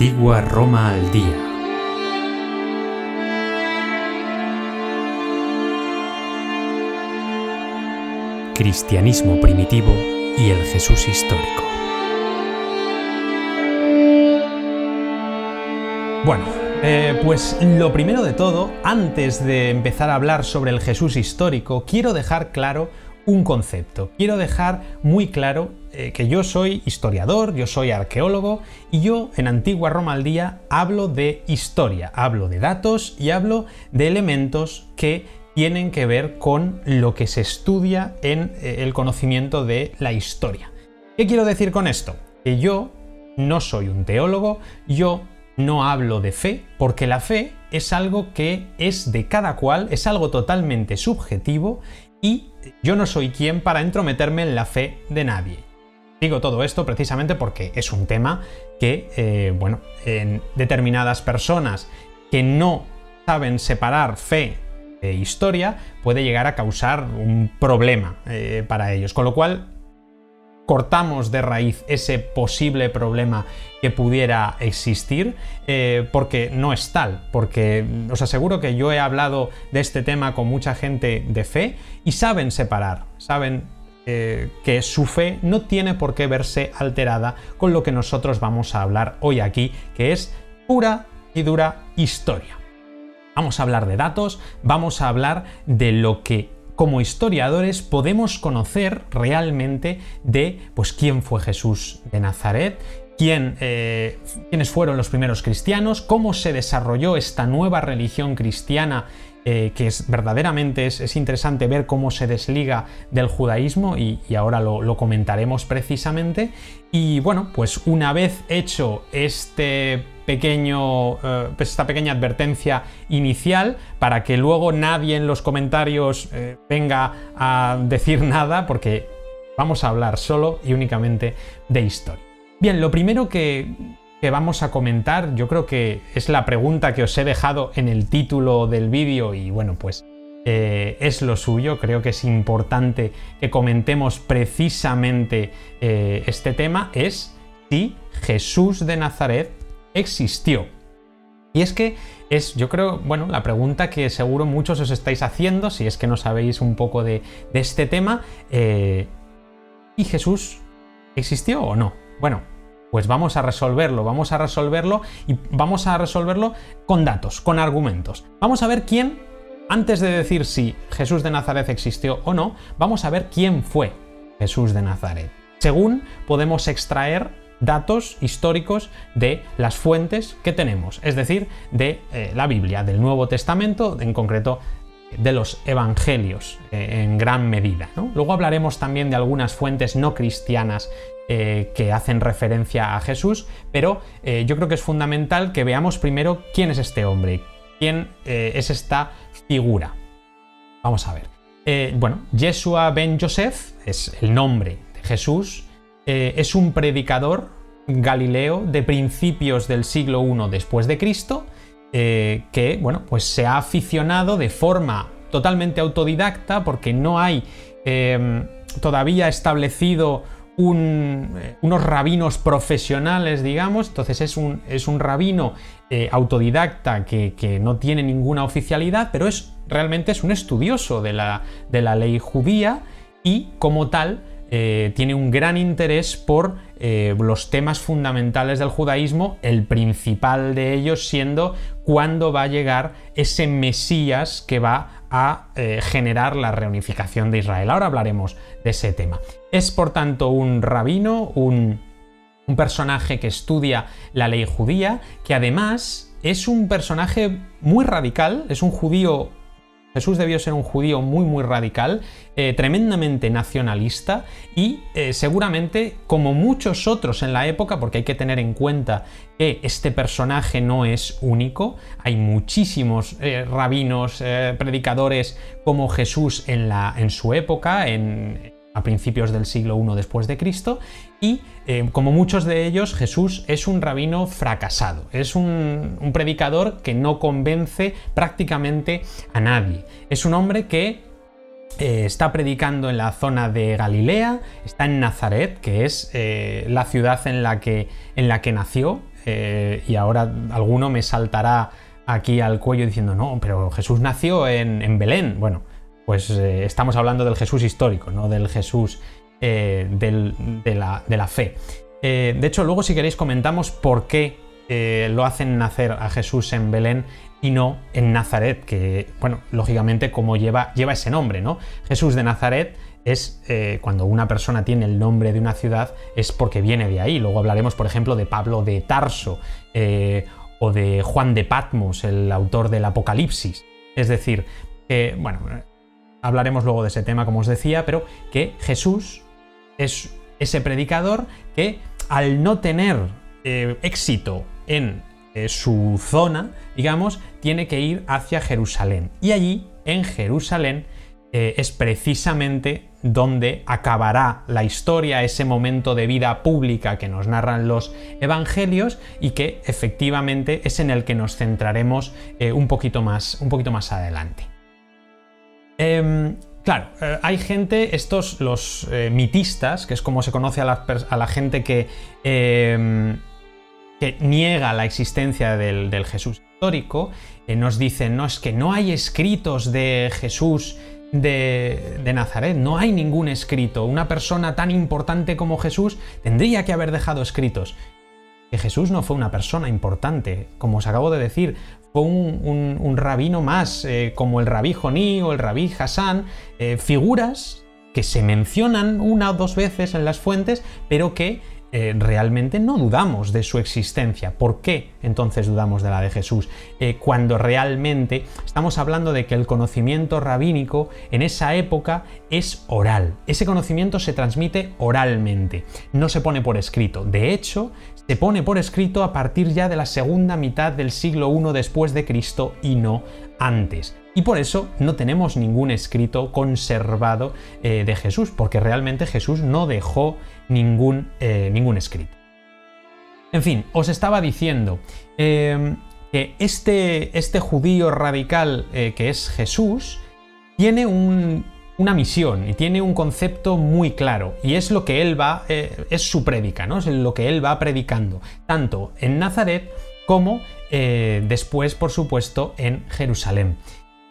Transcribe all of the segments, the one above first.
Antigua Roma al Día. Cristianismo primitivo y el Jesús histórico. Bueno, eh, pues lo primero de todo, antes de empezar a hablar sobre el Jesús histórico, quiero dejar claro un concepto. Quiero dejar muy claro eh, que yo soy historiador, yo soy arqueólogo y yo en Antigua Roma al Día hablo de historia, hablo de datos y hablo de elementos que tienen que ver con lo que se estudia en eh, el conocimiento de la historia. ¿Qué quiero decir con esto? Que yo no soy un teólogo, yo no hablo de fe, porque la fe es algo que es de cada cual, es algo totalmente subjetivo y yo no soy quien para entrometerme en la fe de nadie. Digo todo esto precisamente porque es un tema que, eh, bueno, en determinadas personas que no saben separar fe de historia puede llegar a causar un problema eh, para ellos. Con lo cual, cortamos de raíz ese posible problema que pudiera existir, eh, porque no es tal, porque os aseguro que yo he hablado de este tema con mucha gente de fe y saben separar, saben eh, que su fe no tiene por qué verse alterada con lo que nosotros vamos a hablar hoy aquí, que es pura y dura historia. Vamos a hablar de datos, vamos a hablar de lo que como historiadores podemos conocer realmente de pues, quién fue Jesús de Nazaret, quién, eh, quiénes fueron los primeros cristianos, cómo se desarrolló esta nueva religión cristiana eh, que es verdaderamente es, interesante ver cómo se desliga del judaísmo y, ahora lo, comentaremos precisamente. Y bueno, pues una vez hecho este pequeño, eh, pues esta pequeña advertencia inicial para que luego nadie en los comentarios eh, venga a decir nada porque vamos a hablar solo y únicamente de historia. Bien, lo primero que que vamos a comentar, yo creo que es la pregunta que os he dejado en el título del vídeo y bueno, pues eh, es lo suyo, creo que es importante que comentemos precisamente eh, este tema, es si Jesús de Nazaret existió. Y es que es, yo creo, bueno, la pregunta que seguro muchos os estáis haciendo, si es que no sabéis un poco de, este tema, eh, ¿y Jesús existió o no? Bueno, pues vamos a resolverlo, vamos a resolverlo y vamos a resolverlo con datos, con argumentos. Vamos a ver quién, antes de decir si Jesús de Nazaret existió o no, vamos a ver quién fue Jesús de Nazaret. Según podemos extraer datos históricos de las fuentes que tenemos, es decir, de eh, la Biblia, del Nuevo Testamento, en concreto de los evangelios eh, en gran medida. Luego hablaremos también de algunas fuentes no cristianas eh, que hacen referencia a Jesús, pero eh, yo creo que es fundamental que veamos primero quién es este hombre, quién es esta figura. Vamos a ver. bueno, Yeshua ben Joseph es el nombre de Jesús, es un predicador galileo de principios del siglo I después de Cristo, eh, que bueno, pues se ha aficionado de forma totalmente autodidacta porque no hay em, todavía establecido eh, unos rabinos profesionales, digamos, entonces es un, es un rabino eh, autodidacta que, no tiene ninguna oficialidad, pero es realmente es un estudioso de la, de la ley judía y como tal tiene un gran interés por eh, los temas fundamentales del judaísmo, el principal de ellos siendo cuándo va a llegar ese Mesías que va a eh, generar la reunificación de Israel. Ahora hablaremos de ese tema. Es por tanto un rabino, un, un personaje que estudia la ley judía, que además es un personaje muy radical, es un judío Jesús debió ser un judío muy muy radical, eh, tremendamente nacionalista y eh, seguramente como muchos otros en la época, porque hay que tener en cuenta que este personaje no es único, hay muchísimos eh, rabinos, predicadores como Jesús en, su época, en, a principios del siglo I después de Cristo y eh, como muchos de ellos Jesús es un rabino fracasado, es un, predicador que no convence prácticamente a nadie, es un hombre que eh, está predicando en la zona de Galilea, está en Nazaret, que es eh, la ciudad en la que, en la que nació y ahora alguno me saltará aquí al cuello diciendo, no, pero Jesús nació en, Belén. Bueno, pues estamos hablando del Jesús histórico, no del Jesús de, la, de, la, fe. de hecho, luego si queréis comentamos por qué lo hacen nacer a Jesús en Belén y no en Nazaret, que, bueno, lógicamente como lleva, lleva ese nombre, ¿no? Jesús de Nazaret es eh, cuando una persona tiene el nombre de una ciudad, es porque viene de ahí. Luego hablaremos, por ejemplo, de Pablo de Tarso eh, o de Juan de Patmos, el autor del Apocalipsis. Es decir, bueno, hablaremos luego de ese tema, como os decía, pero que Jesús es ese predicador que al no tener eh, éxito en su zona, digamos, tiene que ir hacia Jerusalén. Y allí, en Jerusalén, eh, es precisamente donde acabará la historia, ese momento de vida pública que nos narran los evangelios y que efectivamente es en el que nos centraremos eh, un, poquito más, un poquito más adelante. Em, claro, eh, hay gente, estos los mitistas, que es como se conoce a la gente que em, que niega la existencia del, Jesús histórico, eh, nos dicen, no, es que no hay escritos de Jesús de, de, Nazaret, no hay ningún escrito. Una persona tan importante como Jesús tendría que haber dejado escritos. Que Jesús no fue una persona importante, como os acabo de decir, fue un, rabino más, eh, como el rabí Joní o el rabí Hassan, eh, figuras que se mencionan una o dos veces en las fuentes, pero que eh, realmente no dudamos de su existencia. ¿Por qué entonces dudamos de la de Jesús? Cuando realmente estamos hablando de que el conocimiento rabínico en esa época es oral. Ese conocimiento se transmite oralmente, no se pone por escrito. De hecho, se pone por escrito a partir ya de la segunda mitad del siglo I después de Cristo y no antes. Y por eso no tenemos ningún escrito conservado eh, de Jesús, porque realmente Jesús no dejó ningún, eh, ningún escrito. En fin, os estaba diciendo em, que este, este, judío radical eh, que es Jesús tiene una misión y tiene un concepto muy claro y es lo que él va, es su prédica, ¿no? es lo que él va predicando, tanto en Nazaret como después, por supuesto, en Jerusalén.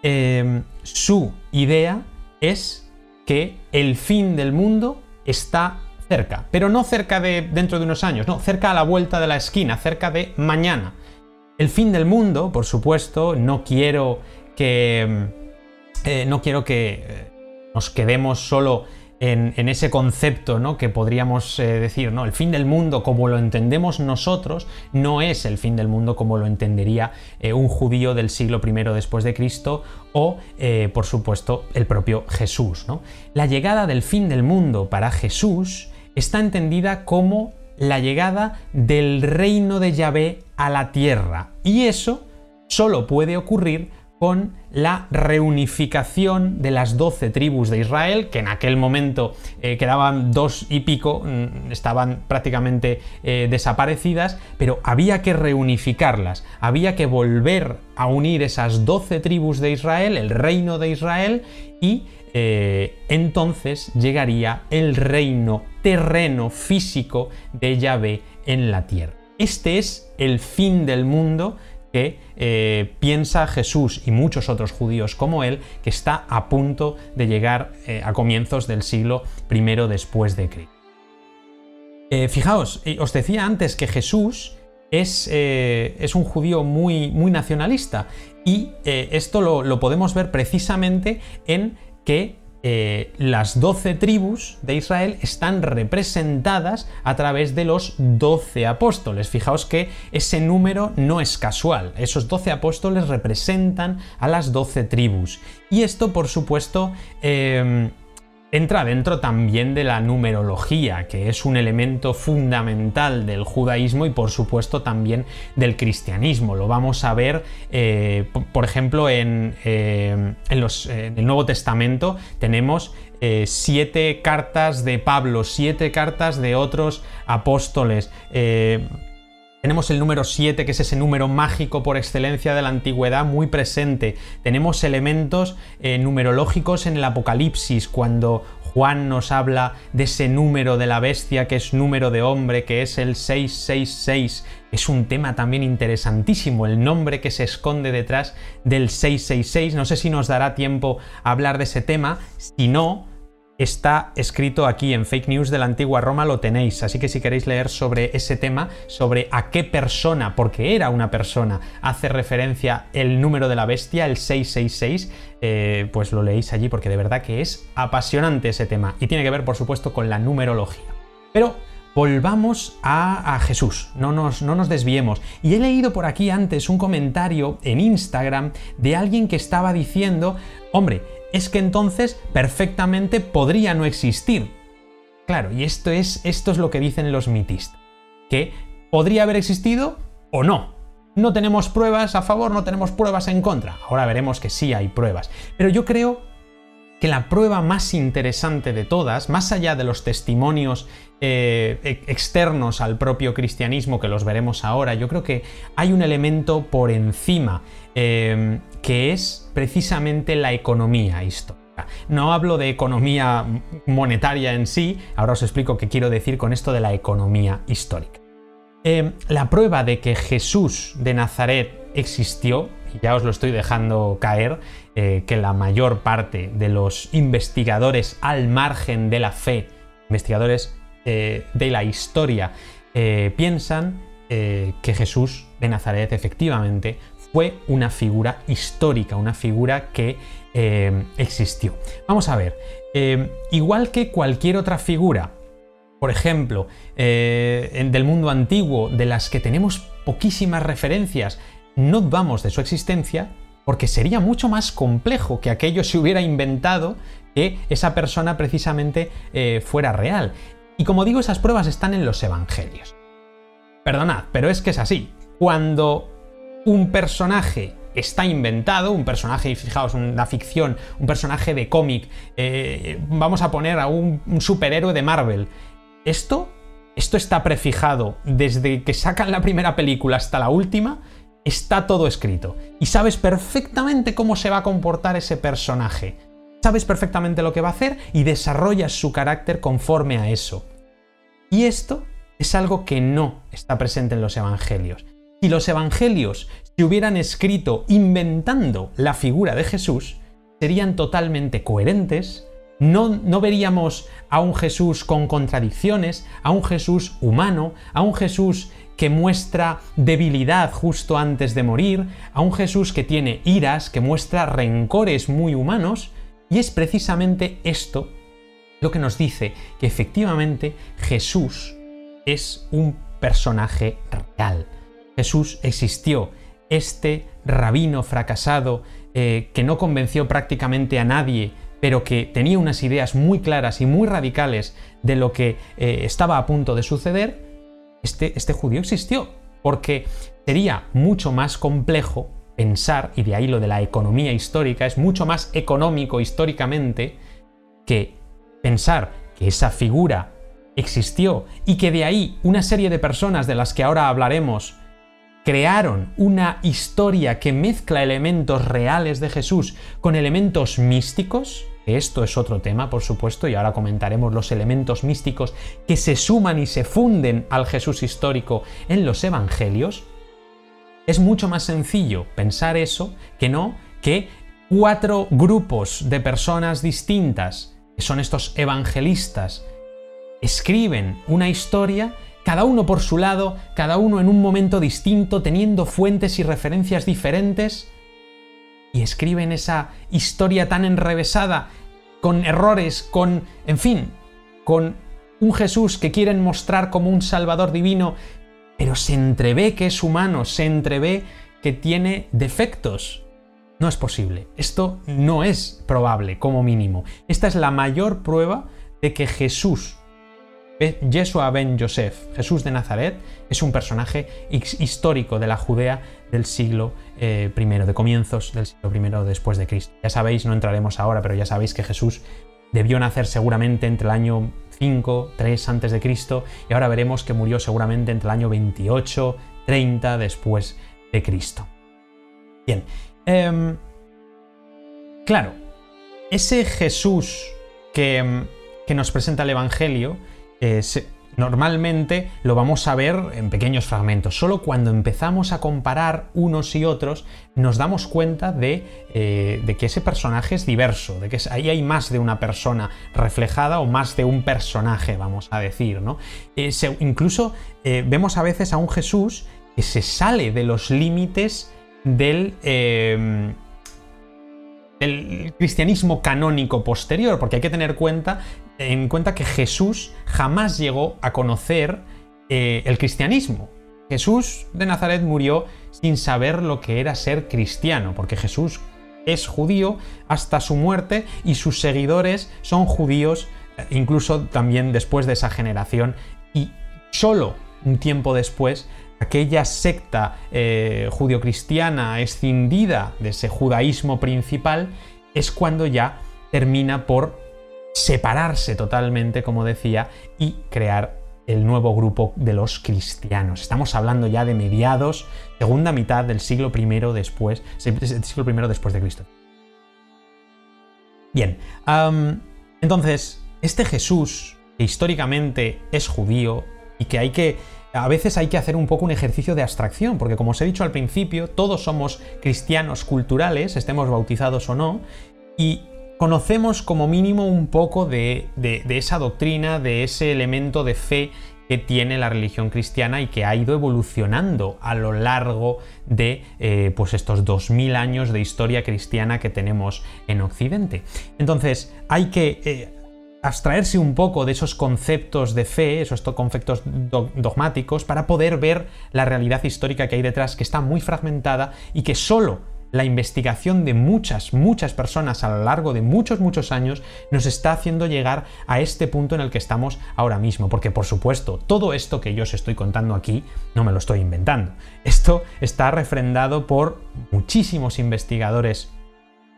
Em, su idea es que el fin del mundo está cerca, pero no cerca de dentro de unos años, no, cerca a la vuelta de la esquina, cerca de mañana. El fin del mundo, por supuesto, no quiero que em, eh, no quiero que eh, nos quedemos solo en, ese concepto ¿no? que podríamos eh, decir, ¿no? el fin del mundo como lo entendemos nosotros no es el fin del mundo como lo entendería eh, un judío del siglo I después de Cristo o, eh, por supuesto, el propio Jesús. ¿no? La llegada del fin del mundo para Jesús está entendida como la llegada del reino de Yahvé a la tierra y eso solo puede ocurrir con la reunificación de las doce tribus de Israel, que en aquel momento eh, quedaban dos y pico, mm, estaban prácticamente eh, desaparecidas, pero había que reunificarlas, había que volver a unir esas doce tribus de Israel, el reino de Israel, y eh, entonces llegaría el reino terreno físico de Yahvé en la tierra. Este es el fin del mundo que eh, piensa Jesús y muchos otros judíos como él que está a punto de llegar eh, a comienzos del siglo I después de Cristo. Eh, fijaos, os decía antes que Jesús es, es un judío muy, muy nacionalista y esto lo, lo podemos ver precisamente en que eh, las doce tribus de Israel están representadas a través de los doce apóstoles. Fijaos que ese número no es casual. Esos doce apóstoles representan a las doce tribus. Y esto, por supuesto, eh, entra dentro también de la numerología, que es un elemento fundamental del judaísmo y por supuesto también del cristianismo. Lo vamos a ver, eh, por ejemplo, en, eh, el Nuevo Testamento tenemos eh, siete cartas de Pablo, siete cartas de otros apóstoles. Tenemos el número 7, que es ese número mágico por excelencia de la antigüedad, muy presente. Tenemos elementos eh, numerológicos en el Apocalipsis, cuando Juan nos habla de ese número de la bestia que es número de hombre, que es el 666. Es un tema también interesantísimo, el nombre que se esconde detrás del 666. No sé si nos dará tiempo a hablar de ese tema. Si no, está escrito aquí en Fake News de la antigua Roma, lo tenéis. Así que si queréis leer sobre ese tema, sobre a qué persona, porque era una persona, hace referencia el número de la bestia, el 666, eh, pues lo leéis allí porque de verdad que es apasionante ese tema. Y tiene que ver, por supuesto, con la numerología. Pero volvamos a, Jesús, no nos, no nos, desviemos. Y he leído por aquí antes un comentario en Instagram de alguien que estaba diciendo, hombre, es que entonces perfectamente podría no existir. Claro, y esto es, esto es lo que dicen los mitistas, que podría haber existido o no. No tenemos pruebas a favor, no tenemos pruebas en contra. Ahora veremos que sí hay pruebas. Pero yo creo que la prueba más interesante de todas, más allá de los testimonios eh, externos al propio cristianismo, que los veremos ahora, yo creo que hay un elemento por encima, eh, que es precisamente la economía histórica. No hablo de economía monetaria en sí, ahora os explico qué quiero decir con esto de la economía histórica. Eh, la prueba de que Jesús de Nazaret existió, ya os lo estoy dejando caer, eh, que la mayor parte de los investigadores al margen de la fe, investigadores eh, de la historia, piensan que Jesús de Nazaret efectivamente fue una figura histórica, una figura que existió. Vamos a ver, igual que cualquier otra figura por ejemplo, eh, del mundo antiguo, de las que tenemos poquísimas referencias, no vamos de su existencia, porque sería mucho más complejo que aquello se hubiera inventado que esa persona precisamente eh, fuera real. Y como digo, esas pruebas están en los evangelios. Perdonad, pero es que es así. Cuando un personaje está inventado, un personaje, fijaos, una ficción, un personaje de cómic, eh, vamos a poner a un superhéroe de Marvel, esto, esto está prefijado desde que sacan la primera película hasta la última, está todo escrito. Y sabes perfectamente cómo se va a comportar ese personaje. Sabes perfectamente lo que va a hacer y desarrollas su carácter conforme a eso. Y esto es algo que no está presente en los evangelios. Si los evangelios se hubieran escrito inventando la figura de Jesús, serían totalmente coherentes, no, veríamos a un Jesús con contradicciones, a un Jesús humano, a un Jesús que muestra debilidad justo antes de morir, a un Jesús que tiene iras, que muestra rencores muy humanos, y es precisamente esto lo que nos dice que efectivamente Jesús es un personaje real. Jesús existió, este rabino fracasado eh, que no convenció prácticamente a nadie pero que tenía unas ideas muy claras y muy radicales de lo que eh, estaba a punto de suceder, este, este judío existió, porque sería mucho más complejo pensar, y de ahí lo de la economía histórica, es mucho más económico históricamente que pensar que esa figura existió y que de ahí una serie de personas de las que ahora hablaremos crearon una historia que mezcla elementos reales de Jesús con elementos místicos, esto es otro tema, por supuesto, y ahora comentaremos los elementos místicos que se suman y se funden al Jesús histórico en los evangelios, es mucho más sencillo pensar eso que no que cuatro grupos de personas distintas, que son estos evangelistas, escriben una historia cada uno por su lado, cada uno en un momento distinto, teniendo fuentes y referencias diferentes, y escriben esa historia tan enrevesada, con errores, con, en fin, con un Jesús que quieren mostrar como un Salvador divino, pero se entrevé que es humano, se entrevé que tiene defectos. No es posible. Esto no es probable, como mínimo. Esta es la mayor prueba de que Jesús Yeshua ben Yosef, Jesús de Nazaret, es un personaje histórico de la Judea del siglo eh, I, de comienzos del siglo I después de Cristo. Ya sabéis, no entraremos ahora, pero ya sabéis que Jesús debió nacer seguramente entre el año 5, 3 antes de Cristo y ahora veremos que murió seguramente entre el año 28, 30 después de Cristo. Bien, em, claro, ese Jesús que em, que nos presenta el Evangelio eh, normalmente lo vamos a ver en pequeños fragmentos. Solo cuando empezamos a comparar unos y otros nos damos cuenta de, eh, que ese personaje es diverso, de que ahí hay más de una persona reflejada o más de un personaje, vamos a decir. ¿no? Eh, incluso vemos a veces a un Jesús que se sale de los límites del el cristianismo canónico posterior, porque hay que tener cuenta, en cuenta que Jesús jamás llegó a conocer eh, el cristianismo. Jesús de Nazaret murió sin saber lo que era ser cristiano, porque Jesús es judío hasta su muerte y sus seguidores son judíos eh, incluso también después de esa generación y solo un tiempo después aquella secta eh, judio-cristiana escindida de ese judaísmo principal, es cuando ya termina por separarse totalmente, como decía, y crear el nuevo grupo de los cristianos. Estamos hablando ya de mediados, segunda mitad del siglo I después, siglo I después de Cristo. Bien, entonces, este Jesús, que históricamente es judío y que hay que a veces hay que hacer un poco un ejercicio de abstracción, porque como os he dicho al principio, todos somos cristianos culturales, estemos bautizados o no, y conocemos como mínimo un poco de, esa doctrina, de ese elemento de fe que tiene la religión cristiana y que ha ido evolucionando a lo largo de eh, pues estos 2000 años de historia cristiana que tenemos en Occidente. Entonces, hay que eh, abstraerse un poco de esos conceptos de fe, esos conceptos dogmáticos, para poder ver la realidad histórica que hay detrás, que está muy fragmentada y que solo la investigación de muchas, muchas personas a lo largo de muchos, muchos años nos está haciendo llegar a este punto en el que estamos ahora mismo. Porque, por supuesto, todo esto que yo os estoy contando aquí no me lo estoy inventando. Esto está refrendado por muchísimos investigadores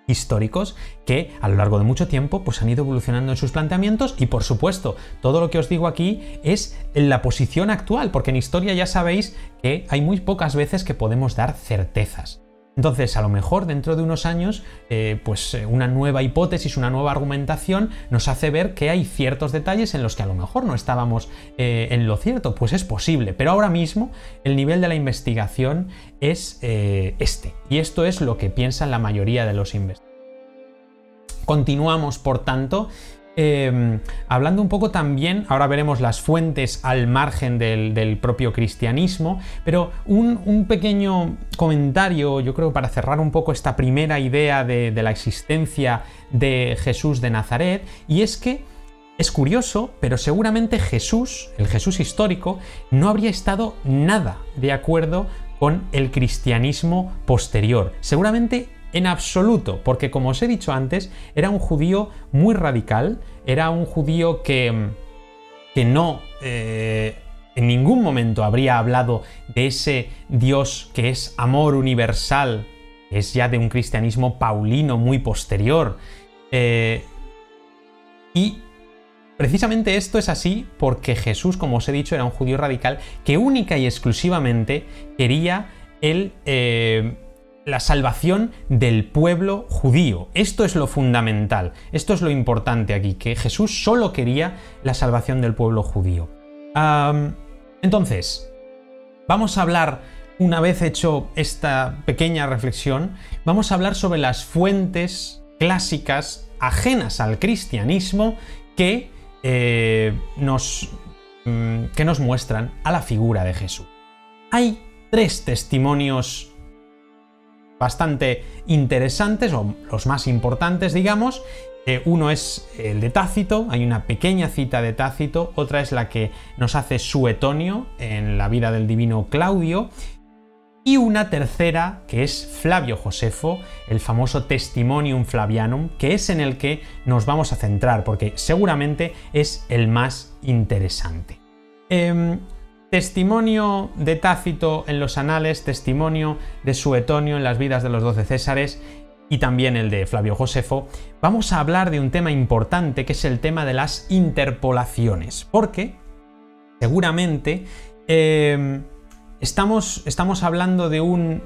históricos que a lo largo de mucho tiempo pues han ido evolucionando en sus planteamientos y por supuesto todo lo que os digo aquí es en la posición actual porque en historia ya sabéis que hay muy pocas veces que podemos dar certezas. Entonces, a lo mejor dentro de unos años, eh, pues eh, una nueva hipótesis, una nueva argumentación nos hace ver que hay ciertos detalles en los que a lo mejor no estábamos eh, en lo cierto. Pues es posible, pero ahora mismo el nivel de la investigación es este. Y esto es lo que piensan la mayoría de los investigadores. Continuamos, por tanto, Em, hablando un poco también, ahora veremos las fuentes al margen del, propio cristianismo, pero un, pequeño comentario, yo creo, para cerrar un poco esta primera idea de, la existencia de Jesús de Nazaret, y es que es curioso, pero seguramente Jesús, el Jesús histórico, no habría estado nada de acuerdo con el cristianismo posterior. Seguramente en absoluto, porque como os he dicho antes, era un judío muy radical, era un judío que, que no eh, en ningún momento habría hablado de ese Dios que es amor universal, que es ya de un cristianismo paulino muy posterior. Eh, y precisamente esto es así porque Jesús, como os he dicho, era un judío radical que única y exclusivamente quería el... Eh, la salvación del pueblo judío. Esto es lo fundamental, esto es lo importante aquí, que Jesús solo quería la salvación del pueblo judío. entonces, vamos a hablar, una vez hecho esta pequeña reflexión, vamos a hablar sobre las fuentes clásicas ajenas al cristianismo que, eh, nos, mm, que nos muestran a la figura de Jesús. Hay tres testimonios bastante interesantes, o los más importantes, digamos. Eh, uno es el de Tácito, hay una pequeña cita de Tácito, otra es la que nos hace Suetonio en la vida del divino Claudio, y una tercera que es Flavio Josefo, el famoso Testimonium Flavianum, que es en el que nos vamos a centrar, porque seguramente es el más interesante. Em, Testimonio de Tácito en los anales, testimonio de Suetonio en las vidas de los doce Césares y también el de Flavio Josefo, vamos a hablar de un tema importante que es el tema de las interpolaciones, porque seguramente em, estamos, estamos, hablando de, un,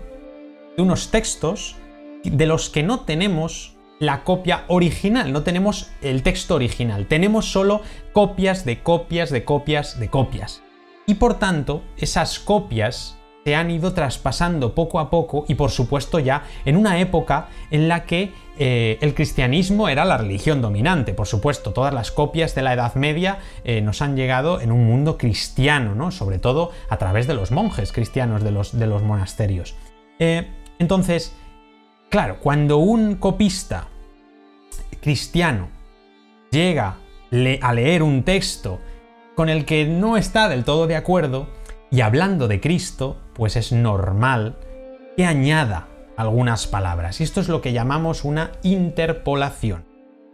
de unos textos de los que no tenemos la copia original, no tenemos el texto original, tenemos solo copias de copias de copias de copias. Y por tanto, esas copias se han ido traspasando poco a poco y por supuesto ya en una época en la que eh, el cristianismo era la religión dominante. Por supuesto, todas las copias de la Edad Media eh, nos han llegado en un mundo cristiano, ¿no? sobre todo a través de los monjes cristianos de los, de los monasterios. Eh, entonces, claro, cuando un copista cristiano llega a leer un texto con el que no está del todo de acuerdo, y hablando de Cristo, pues es normal que añada algunas palabras. Y esto es lo que llamamos una interpolación.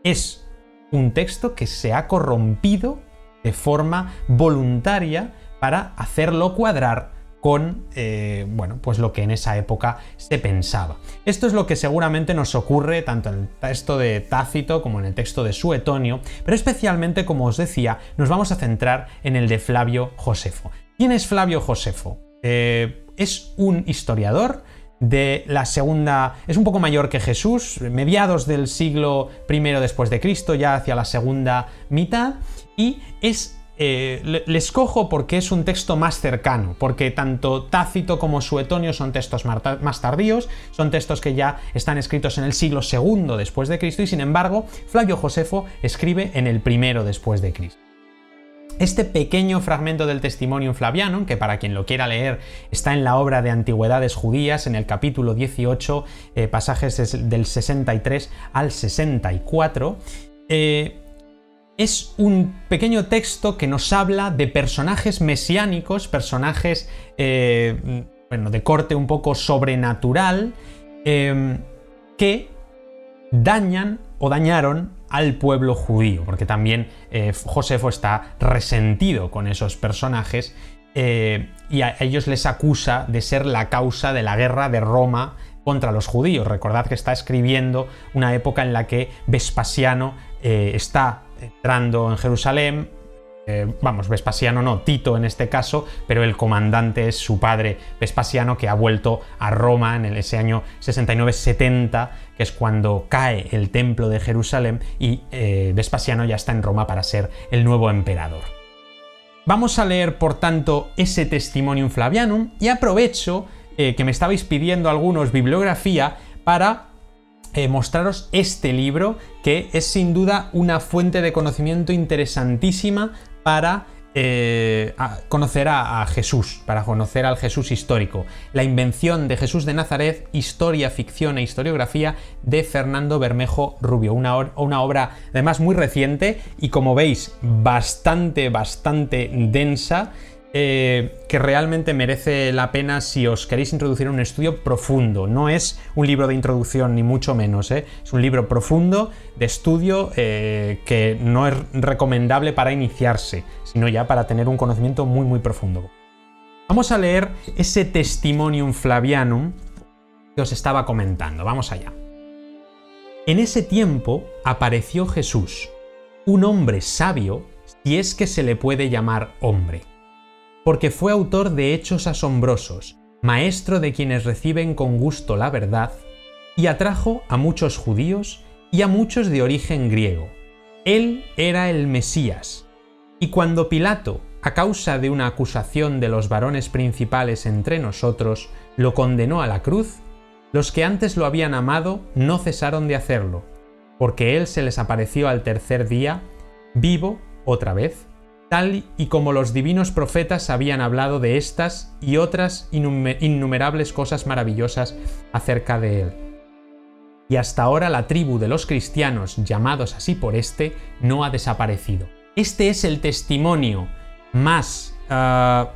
Es un texto que se ha corrompido de forma voluntaria para hacerlo cuadrar con eh, bueno, pues lo que en esa época se pensaba. Esto es lo que seguramente nos ocurre tanto en el texto de Tácito como en el texto de Suetonio, pero especialmente, como os decía, nos vamos a centrar en el de Flavio Josefo. ¿Quién es Flavio Josefo? Eh, es un historiador de la segunda, es un poco mayor que Jesús, mediados del siglo I después de Cristo, ya hacia la segunda mitad, y es eh, le, escojo porque es un texto más cercano, porque tanto Tácito como Suetonio son textos más tardíos, son textos que ya están escritos en el siglo II después de Cristo y sin embargo Flavio Josefo escribe en el primero después de Cristo. Este pequeño fragmento del Testimonium Flaviano, que para quien lo quiera leer está en la obra de Antigüedades Judías, en el capítulo 18, eh, pasajes del 63 al 64, eh, es un pequeño texto que nos habla de personajes mesiánicos, personajes eh, bueno, de corte un poco sobrenatural, que dañan o dañaron al pueblo judío, porque también eh, Josefo está resentido con esos personajes eh, y a ellos les acusa de ser la causa de la guerra de Roma contra los judíos. Recordad que está escribiendo una época en la que Vespasiano está entrando en Jerusalén, eh, vamos, Vespasiano no, Tito en este caso, pero el comandante es su padre Vespasiano que ha vuelto a Roma en ese año 69-70, que es cuando cae el templo de Jerusalén y eh, Vespasiano ya está en Roma para ser el nuevo emperador. Vamos a leer, por tanto, ese Testimonium Flavianum y aprovecho eh, que me estabais pidiendo algunos bibliografía para mostraros este libro que es sin duda una fuente de conocimiento interesantísima para eh, conocer a, Jesús, para conocer al Jesús histórico. La invención de Jesús de Nazaret, historia, ficción e historiografía de Fernando Bermejo Rubio. Una, una obra además muy reciente y como veis bastante, bastante densa eh, que realmente merece la pena si os queréis introducir en un estudio profundo. No es un libro de introducción, ni mucho menos. ¿eh? Es un libro profundo de estudio eh, que no es recomendable para iniciarse, sino ya para tener un conocimiento muy, muy profundo. Vamos a leer ese Testimonium Flavianum que os estaba comentando. Vamos allá. En ese tiempo apareció Jesús, un hombre sabio, si es que se le puede llamar hombre porque fue autor de hechos asombrosos, maestro de quienes reciben con gusto la verdad, y atrajo a muchos judíos y a muchos de origen griego. Él era el Mesías. Y cuando Pilato, a causa de una acusación de los varones principales entre nosotros, lo condenó a la cruz, los que antes lo habían amado no cesaron de hacerlo, porque él se les apareció al tercer día, vivo otra vez, tal y como los divinos profetas habían hablado de estas y otras innumerables cosas maravillosas acerca de él. Y hasta ahora la tribu de los cristianos, llamados así por este, no ha desaparecido. Este es el testimonio más ah,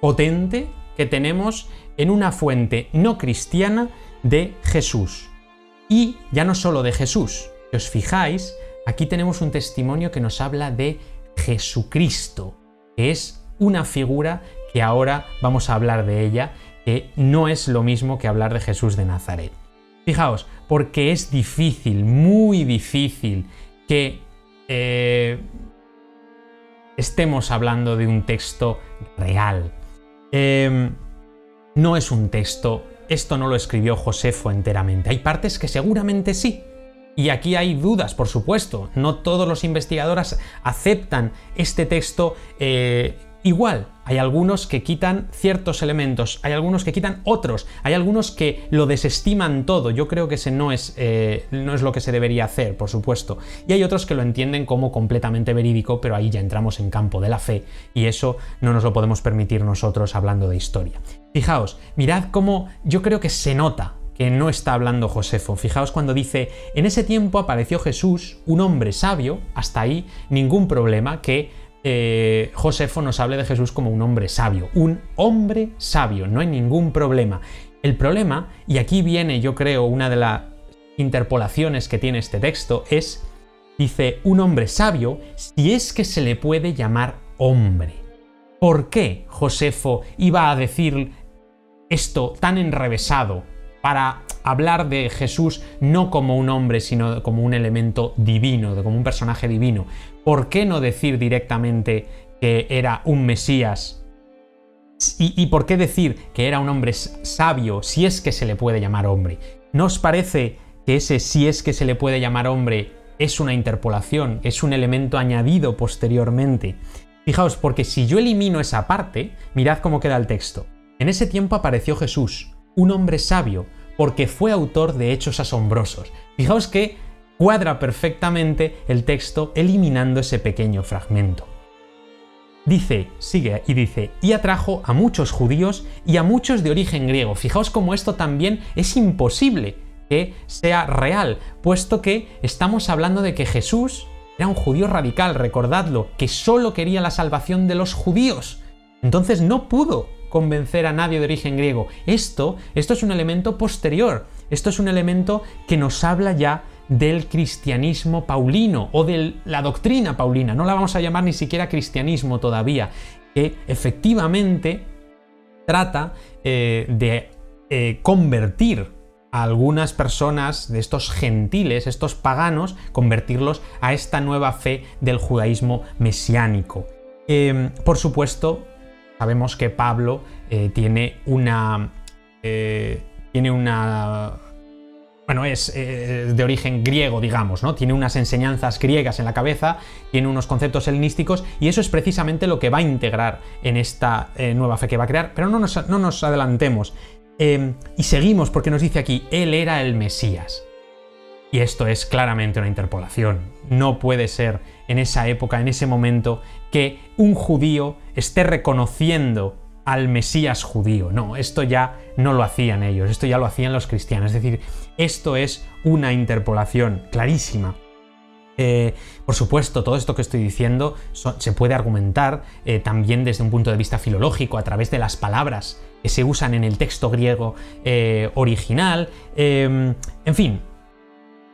potente que tenemos en una fuente no cristiana de Jesús. Y ya no solo de Jesús, si os fijáis, aquí tenemos un testimonio que nos habla de Jesucristo, que es una figura que ahora vamos a hablar de ella, que no es lo mismo que hablar de Jesús de Nazaret. Fijaos, porque es difícil, muy difícil, que eh, estemos hablando de un texto real. Em, no es un texto, esto no lo escribió Josefo enteramente. Hay partes que seguramente sí, Y aquí hay dudas, por supuesto. No todos los investigadores aceptan este texto eh, igual. Hay algunos que quitan ciertos elementos, hay algunos que quitan otros, hay algunos que lo desestiman todo. Yo creo que ese no es, eh, no es lo que se debería hacer, por supuesto. Y hay otros que lo entienden como completamente verídico, pero ahí ya entramos en campo de la fe y eso no nos lo podemos permitir nosotros hablando de historia. Fijaos, mirad cómo yo creo que se nota que no está hablando Josefo. Fijaos cuando dice, en ese tiempo apareció Jesús, un hombre sabio, hasta ahí ningún problema que eh, Josefo nos hable de Jesús como un hombre sabio, un hombre sabio, no hay ningún problema. El problema, y aquí viene yo creo una de las interpolaciones que tiene este texto, es, dice, un hombre sabio, si es que se le puede llamar hombre. ¿Por qué Josefo iba a decir esto tan enrevesado para hablar de Jesús no como un hombre, sino como un elemento divino, como un personaje divino. ¿Por qué no decir directamente que era un Mesías? ¿Y, por qué decir que era un hombre sabio si es que se le puede llamar hombre? ¿No os parece que ese si es que se le puede llamar hombre es una interpolación, es un elemento añadido posteriormente? Fijaos, porque si yo elimino esa parte, mirad cómo queda el texto. En ese tiempo apareció Jesús, un hombre sabio, porque fue autor de hechos asombrosos. Fijaos que cuadra perfectamente el texto eliminando ese pequeño fragmento. Dice, sigue y dice, y atrajo a muchos judíos y a muchos de origen griego. Fijaos cómo esto también es imposible que sea real, puesto que estamos hablando de que Jesús era un judío radical, recordadlo, que solo quería la salvación de los judíos. Entonces no pudo convencer a nadie de origen griego. Esto, esto es un elemento posterior, esto es un elemento que nos habla ya del cristianismo paulino o de la doctrina paulina, no la vamos a llamar ni siquiera cristianismo todavía, que efectivamente trata eh, de eh, convertir a algunas personas de estos gentiles, estos paganos, convertirlos a esta nueva fe del judaísmo mesiánico. Em, por supuesto, Sabemos que Pablo eh, tiene una. Eh, tiene una. Bueno, es eh, de origen griego, digamos, ¿no? Tiene unas enseñanzas griegas en la cabeza, tiene unos conceptos helenísticos, y eso es precisamente lo que va a integrar en esta nueva fe que va a crear. Pero no nos, no nos adelantemos. y seguimos porque nos dice aquí, Él era el Mesías. Y esto es claramente una interpolación. No puede ser en esa época, en ese momento, que un judío esté reconociendo al Mesías judío. No, esto ya no lo hacían ellos, esto ya lo hacían los cristianos. Es decir, esto es una interpolación clarísima. Eh, por supuesto, todo esto que estoy diciendo se puede argumentar eh, también desde un punto de vista filológico, a través de las palabras que se usan en el texto griego eh, original. en fin,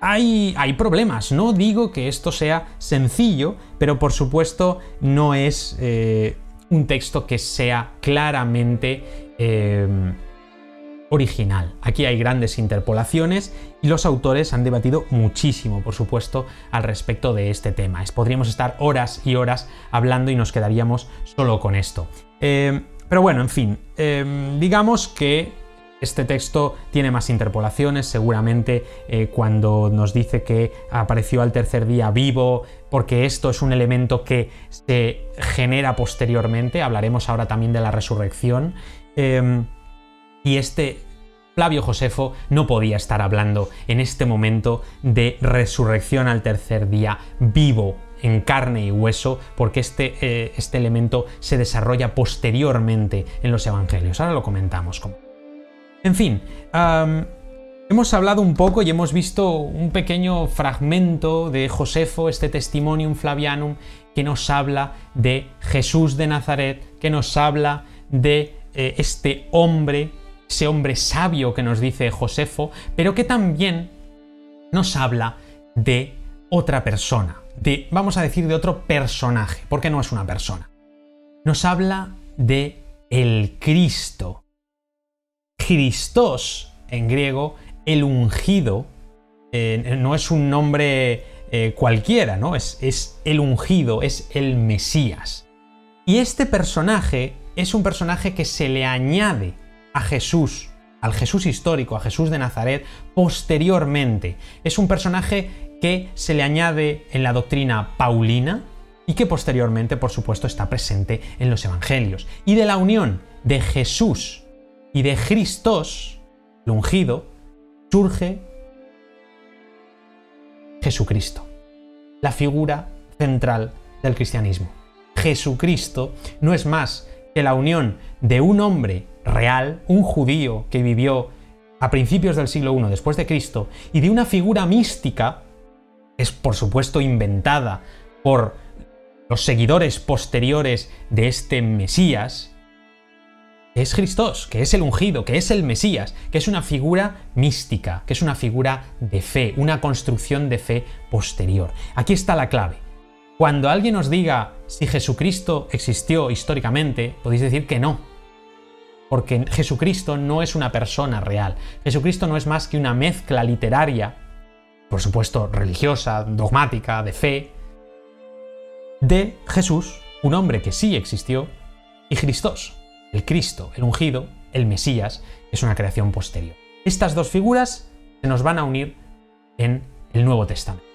hay, problemas. No digo que esto sea sencillo, pero por supuesto no es eh, un texto que sea claramente eh, original. Aquí hay grandes interpolaciones y los autores han debatido muchísimo, por supuesto, al respecto de este tema. Podríamos estar horas y horas hablando y nos quedaríamos solo con esto. Eh, pero bueno, en fin, digamos que este texto tiene más interpolaciones, seguramente eh, cuando nos dice que apareció al tercer día vivo, porque esto es un elemento que se genera posteriormente, hablaremos ahora también de la resurrección, em, y este Flavio Josefo no podía estar hablando en este momento de resurrección al tercer día vivo en carne y hueso, porque este, eh, este elemento se desarrolla posteriormente en los evangelios. Ahora lo comentamos. En fin, hemos hablado un poco y hemos visto un pequeño fragmento de Josefo, este Testimonium Flavianum, que nos habla de Jesús de Nazaret, que nos habla de eh, este hombre, ese hombre sabio que nos dice Josefo, pero que también nos habla de otra persona, de, vamos a decir, de otro personaje, porque no es una persona. Nos habla de el Cristo, Christos en griego, el ungido, eh, no es un nombre eh, cualquiera, ¿no? Es, es el ungido, es el Mesías. Y este personaje es un personaje que se le añade a Jesús al Jesús histórico, a Jesús de Nazaret, posteriormente. Es un personaje que se le añade en la doctrina paulina y que posteriormente, por supuesto, está presente en los evangelios. Y de la unión de Jesús y de Cristos, el ungido, surge Jesucristo, la figura central del cristianismo. Jesucristo no es más que la unión de un hombre real, un judío que vivió a principios del siglo I después de Cristo, y de una figura mística, es por supuesto inventada por los seguidores posteriores de este Mesías, que es Jesús, que es el ungido, que es el Mesías, que es una figura mística, que es una figura de fe, una construcción de fe posterior. Aquí está la clave. Cuando alguien os diga si Jesucristo existió históricamente, podéis decir que no. Porque Jesucristo no es una persona real. Jesucristo no es más que una mezcla literaria, por supuesto religiosa, dogmática, de fe, de Jesús, un hombre que sí existió, y Cristos, el Cristo, el ungido, el Mesías, es una creación posterior. Estas dos figuras se nos van a unir en el Nuevo Testamento.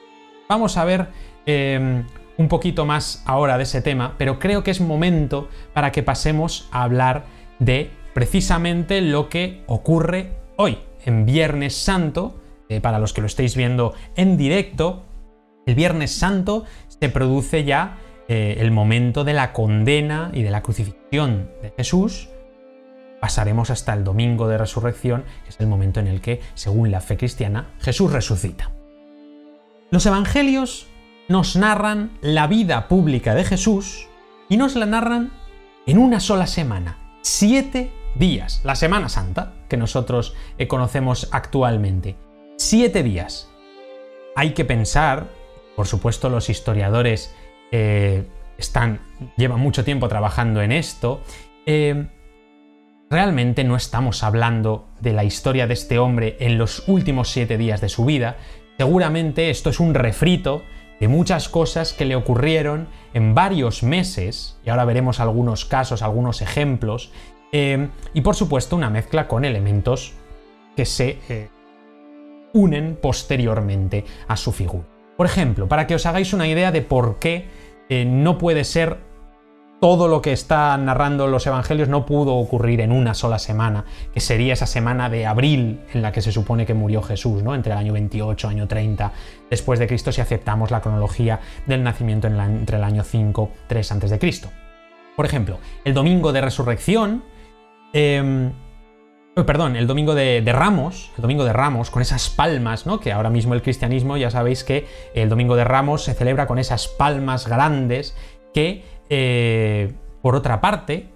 Vamos a ver em, un poquito más ahora de ese tema, pero creo que es momento para que pasemos a hablar de precisamente lo que ocurre hoy, en Viernes Santo, eh, para los que lo estéis viendo en directo, el Viernes Santo se produce ya eh, el momento de la condena y de la crucifixión de Jesús. Pasaremos hasta el domingo de resurrección, que es el momento en el que, según la fe cristiana, Jesús resucita. Los evangelios nos narran la vida pública de Jesús y nos la narran en una sola semana, siete días, la Semana Santa, que nosotros eh, conocemos actualmente. Siete días. Hay que pensar, por supuesto los historiadores eh, están, llevan mucho tiempo trabajando en esto, eh, realmente no estamos hablando de la historia de este hombre en los últimos siete días de su vida, seguramente esto es un refrito de muchas cosas que le ocurrieron en varios meses, y ahora veremos algunos casos, algunos ejemplos, eh, y por supuesto una mezcla con elementos que se eh, unen posteriormente a su figura. Por ejemplo, para que os hagáis una idea de por qué no puede ser todo lo que está narrando los evangelios no pudo ocurrir en una sola semana, que sería esa semana de abril en la que se supone que murió Jesús, ¿no? Entre el año 28 año 30 después de Cristo si aceptamos la cronología del nacimiento entre el año 5 3 antes de Cristo. Por ejemplo, el domingo de resurrección em, perdón, el domingo de, Ramos, el domingo de Ramos, con esas palmas, ¿no? Que ahora mismo el cristianismo, ya sabéis que el domingo de Ramos se celebra con esas palmas grandes que eh, por otra parte,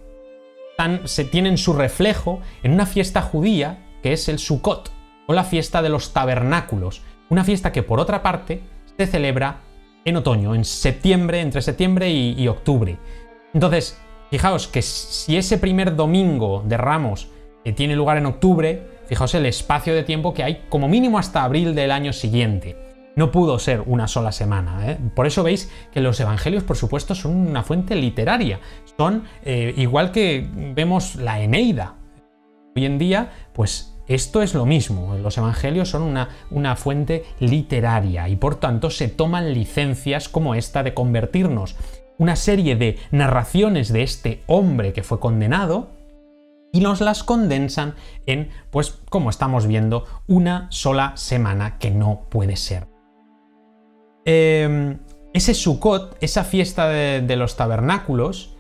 se tienen su reflejo en una fiesta judía que es el Sukkot, o la fiesta de los tabernáculos, una fiesta que por otra parte se celebra en otoño, en septiembre, entre septiembre y, octubre. Entonces, fijaos que si ese primer domingo de Ramos eh, tiene lugar en octubre, fijaos el espacio de tiempo que hay como mínimo hasta abril del año siguiente no pudo ser una sola semana. ¿eh? Por eso veis que los evangelios, por supuesto, son una fuente literaria. Son eh, igual que vemos la Eneida. Hoy en día, pues esto es lo mismo. Los evangelios son una, una fuente literaria y por tanto se toman licencias como esta de convertirnos una serie de narraciones de este hombre que fue condenado y nos las condensan en, pues como estamos viendo, una sola semana que no puede ser. Em, ese Sukkot, esa fiesta de, los tabernáculos,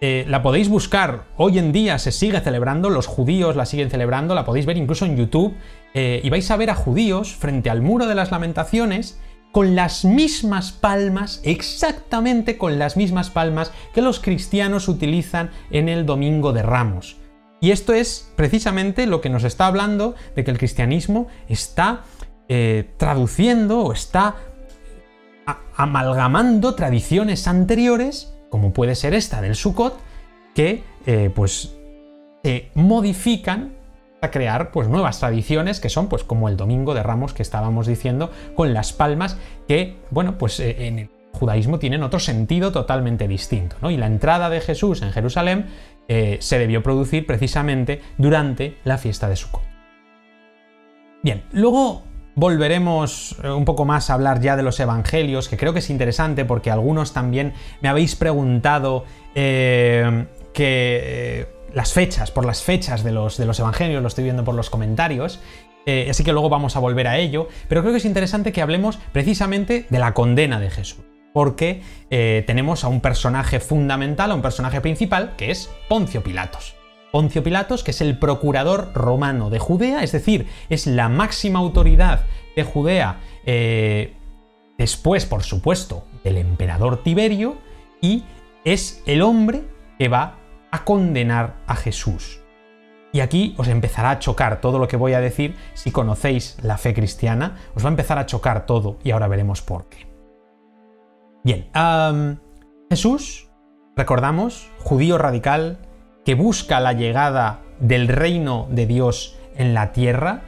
eh, la podéis buscar. Hoy en día se sigue celebrando, los judíos la siguen celebrando, la podéis ver incluso en YouTube. Eh, y vais a ver a judíos frente al muro de las lamentaciones con las mismas palmas, exactamente con las mismas palmas que los cristianos utilizan en el Domingo de Ramos. Y esto es precisamente lo que nos está hablando de que el cristianismo está eh, traduciendo o está amalgamando tradiciones anteriores, como puede ser esta del Sukkot, que eh, pues se modifican a crear pues nuevas tradiciones que son pues como el Domingo de Ramos que estábamos diciendo con las palmas que bueno pues eh, en el judaísmo tienen otro sentido totalmente distinto ¿no? y la entrada de Jesús en Jerusalén eh, se debió producir precisamente durante la fiesta de Sukkot. Bien, luego volveremos eh, un poco más a hablar ya de los evangelios, que creo que es interesante porque algunos también me habéis preguntado eh, que las fechas, por las fechas de los, de los evangelios, lo estoy viendo por los comentarios, así que luego vamos a volver a ello, pero creo que es interesante que hablemos precisamente de la condena de Jesús. Porque tenemos a un personaje fundamental, a un personaje principal, que es Poncio Pilatos. Poncio Pilatos, que es el procurador romano de Judea, es decir, es la máxima autoridad de Judea, eh, después, por supuesto, del emperador Tiberio, y es el hombre que va a condenar a Jesús. Y aquí os empezará a chocar todo lo que voy a decir si conocéis la fe cristiana, os va a empezar a chocar todo y ahora veremos por qué. Bien, Jesús, recordamos, judío radical, que busca la llegada del reino de Dios en la tierra,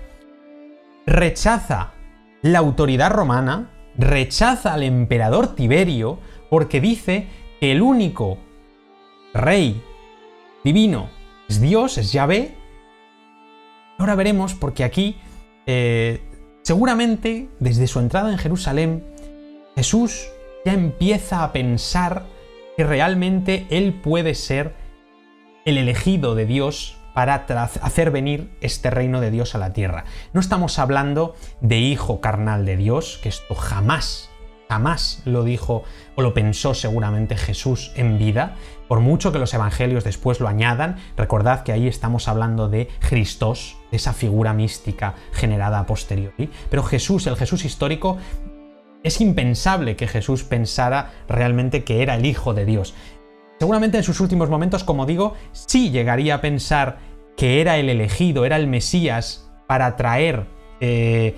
rechaza la autoridad romana, rechaza al emperador Tiberio, porque dice que el único rey divino es Dios, es Yahvé. Ahora veremos, porque aquí, eh, seguramente, desde su entrada en Jerusalén, Jesús ya empieza a pensar que realmente Él puede ser el elegido de Dios para hacer venir este reino de Dios a la tierra. No estamos hablando de hijo carnal de Dios, que esto jamás, jamás lo dijo o lo pensó seguramente Jesús en vida, por mucho que los evangelios después lo añadan, recordad que ahí estamos hablando de Cristos, de esa figura mística generada a posteriori, pero Jesús, el Jesús histórico, es impensable que Jesús pensara realmente que era el Hijo de Dios. Seguramente en sus últimos momentos, como digo, sí llegaría a pensar que era el elegido, era el Mesías para traer eh,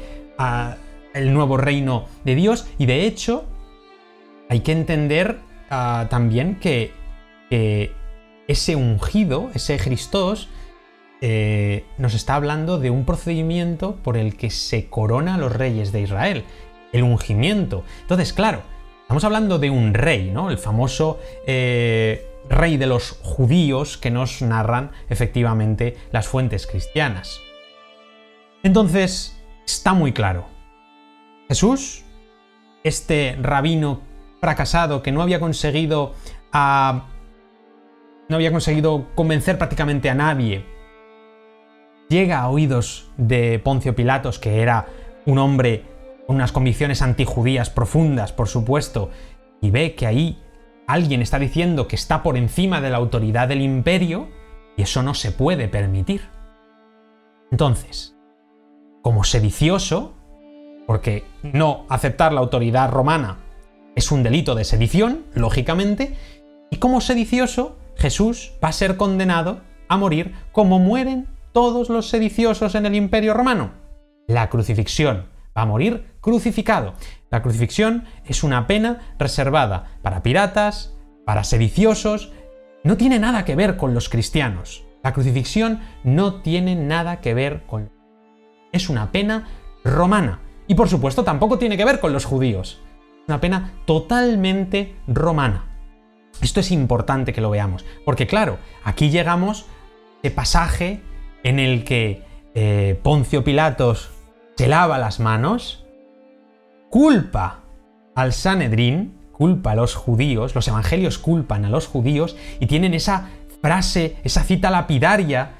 el nuevo reino de Dios. Y de hecho, hay que entender ah, también que, ese ungido, ese Cristos, eh, nos está hablando de un procedimiento por el que se corona a los reyes de Israel, el ungimiento. Entonces, claro, Estamos hablando de un rey, ¿no? El famoso eh, rey de los judíos que nos narran efectivamente las fuentes cristianas. Entonces, está muy claro. Jesús, este rabino fracasado que no había conseguido a, no había conseguido convencer prácticamente a nadie, llega a oídos de Poncio Pilatos, que era un hombre unas convicciones antijudías profundas, por supuesto, y ve que ahí alguien está diciendo que está por encima de la autoridad del imperio, y eso no se puede permitir. Entonces, como sedicioso, porque no aceptar la autoridad romana es un delito de sedición, lógicamente, y como sedicioso, Jesús va a ser condenado a morir como mueren todos los sediciosos en el imperio romano. La crucifixión, va a morir crucificado. La crucifixión es una pena reservada para piratas, para sediciosos, no tiene nada que ver con los cristianos. La crucifixión no tiene nada que ver con... Es una pena romana. Y por supuesto tampoco tiene que ver con los judíos. Es una pena totalmente romana. Esto es importante que lo veamos, porque claro, aquí llegamos de pasaje en el que eh, Poncio Pilatos se lava las manos, culpa al Sanedrín, culpa a los judíos, los evangelios culpan a los judíos y tienen esa frase, esa cita lapidaria,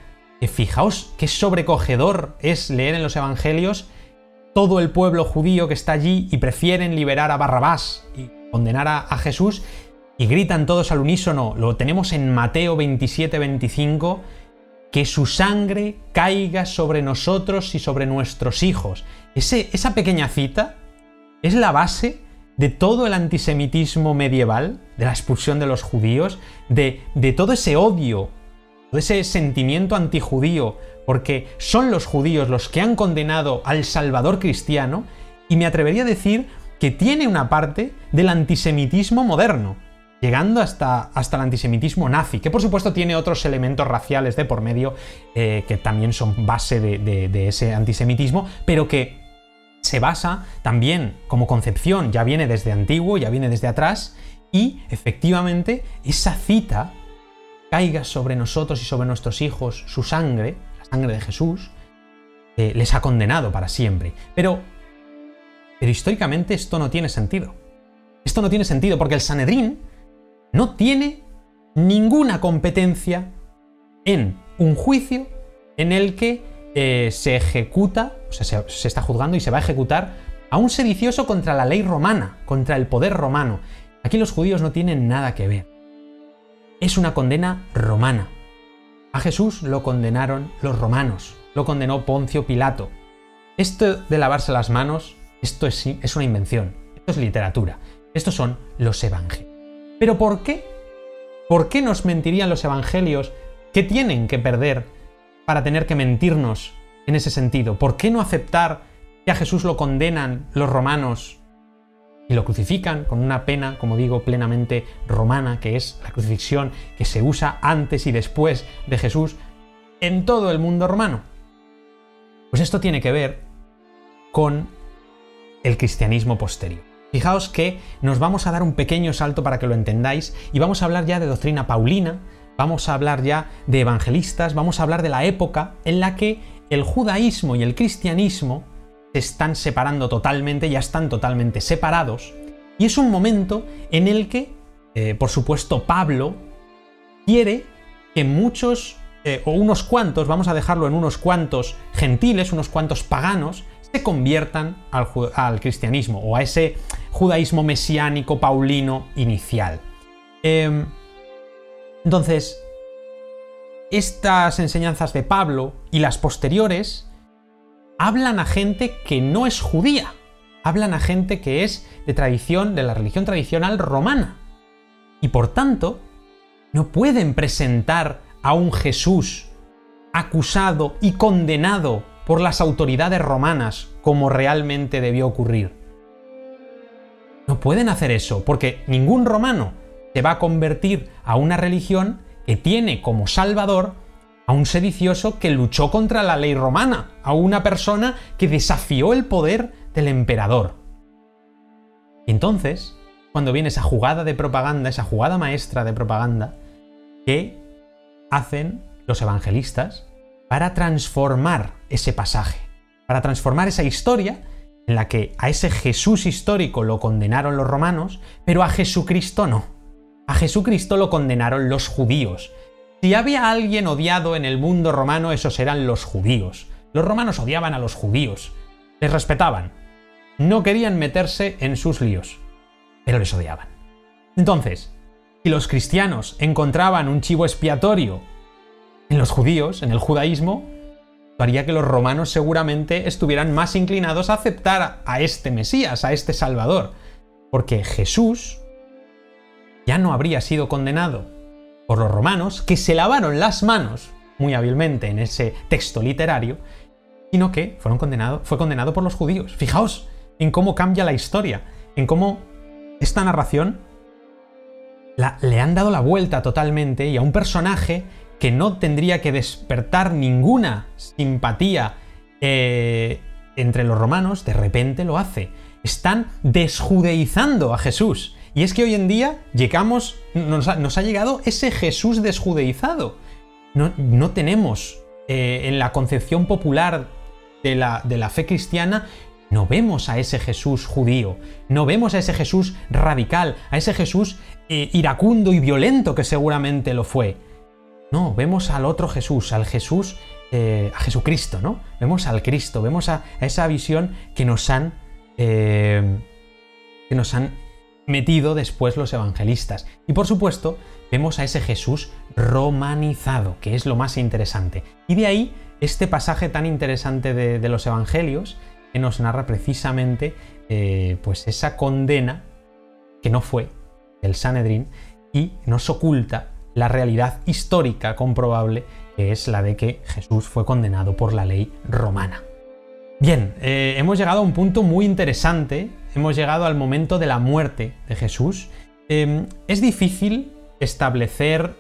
que fijaos qué sobrecogedor es leer en los evangelios todo el pueblo judío que está allí y prefieren liberar a Barrabás y condenar a, a Jesús y gritan todos al unísono, lo tenemos en Mateo 27, 25, que su sangre caiga sobre nosotros y sobre nuestros hijos. esa pequeña cita es la base de todo el antisemitismo medieval, de la expulsión de los judíos, de, todo ese odio, de ese sentimiento antijudío, porque son los judíos los que han condenado al Salvador cristiano, y me atrevería a decir que tiene una parte del antisemitismo moderno llegando hasta, hasta el antisemitismo nazi, que por supuesto tiene otros elementos raciales de por medio eh, que también son base de, ese antisemitismo, pero que se basa también como concepción, ya viene desde antiguo, ya viene desde atrás, y efectivamente esa cita caiga sobre nosotros y sobre nuestros hijos su sangre, la sangre de Jesús, eh, les ha condenado para siempre. Pero, pero históricamente esto no tiene sentido. Esto no tiene sentido porque el Sanedrín no tiene ninguna competencia en un juicio en el que eh, se ejecuta, o sea, se, está juzgando y se va a ejecutar a un sedicioso contra la ley romana, contra el poder romano. Aquí los judíos no tienen nada que ver. Es una condena romana. A Jesús lo condenaron los romanos, lo condenó Poncio Pilato. Esto de lavarse las manos, esto es, es una invención, esto es literatura, estos son los evangelios. Pero ¿por qué? ¿Por qué nos mentirían los evangelios ¿Qué tienen que perder para tener que mentirnos en ese sentido? ¿Por qué no aceptar que a Jesús lo condenan los romanos y lo crucifican con una pena, como digo, plenamente romana, que es la crucifixión que se usa antes y después de Jesús en todo el mundo romano? Pues esto tiene que ver con el cristianismo posterior. Fijaos que nos vamos a dar un pequeño salto para que lo entendáis y vamos a hablar ya de doctrina paulina, vamos a hablar ya de evangelistas, vamos a hablar de la época en la que el judaísmo y el cristianismo se están separando totalmente, ya están totalmente separados, y es un momento en el que, eh, por supuesto, Pablo quiere que muchos, eh, o unos cuantos, vamos a dejarlo en unos cuantos gentiles, unos cuantos paganos, se conviertan al, cristianismo o a ese judaísmo mesiánico paulino inicial. Em, entonces, estas enseñanzas de Pablo y las posteriores hablan a gente que no es judía, hablan a gente que es de tradición, de la religión tradicional romana. Y por tanto, no pueden presentar a un Jesús acusado y condenado por las autoridades romanas como realmente debió ocurrir. No pueden hacer eso, porque ningún romano se va a convertir a una religión que tiene como salvador a un sedicioso que luchó contra la ley romana, a una persona que desafió el poder del emperador. Y entonces, cuando viene esa jugada de propaganda, esa jugada maestra de propaganda, ¿qué hacen los evangelistas para transformar ese pasaje, para transformar esa historia en la que a ese Jesús histórico lo condenaron los romanos, pero a Jesucristo no. A Jesucristo lo condenaron los judíos. Si había alguien odiado en el mundo romano, esos eran los judíos. Los romanos odiaban a los judíos. Les respetaban. No querían meterse en sus líos, pero les odiaban. Entonces, si los cristianos encontraban un chivo expiatorio en los judíos, en el judaísmo, haría que los romanos seguramente estuvieran más inclinados a aceptar a este Mesías, a este Salvador. Porque Jesús ya no habría sido condenado por los romanos, que se lavaron las manos muy hábilmente en ese texto literario, sino que fueron condenado, fue condenado por los judíos. Fijaos en cómo cambia la historia, en cómo esta narración le han dado la vuelta totalmente y a un personaje que no tendría que despertar ninguna simpatía eh, entre los romanos, de repente lo hace. Están desjudeizando a Jesús. Y es que hoy en día llegamos, nos ha, llegado ese Jesús desjudeizado. No, tenemos eh, en la concepción popular de la, de la fe cristiana no vemos a ese Jesús judío, no vemos a ese Jesús radical, a ese Jesús eh, iracundo y violento que seguramente lo fue. No, vemos al otro Jesús, al Jesús, eh, a Jesucristo, ¿no? Vemos al Cristo, vemos a, esa visión que nos han, que nos han metido después los evangelistas. Y por supuesto, vemos a ese Jesús romanizado, que es lo más interesante. Y de ahí este pasaje tan interesante de, los evangelios, que nos narra precisamente eh, pues esa condena que no fue del Sanedrín y nos oculta la realidad histórica comprobable que es la de que Jesús fue condenado por la ley romana. Bien, eh, hemos llegado a un punto muy interesante, hemos llegado al momento de la muerte de Jesús. Em, es difícil establecer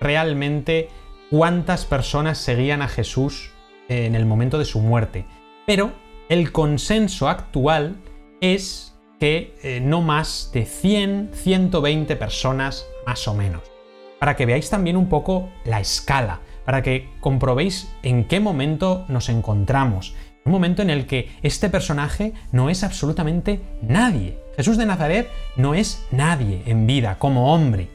realmente cuántas personas seguían a Jesús en el momento de su muerte, pero el consenso actual es que eh, no más de 100, 120 personas más o menos. Para que veáis también un poco la escala, para que comprobéis en qué momento nos encontramos. Un momento en el que este personaje no es absolutamente nadie. Jesús de Nazaret no es nadie en vida, como hombre.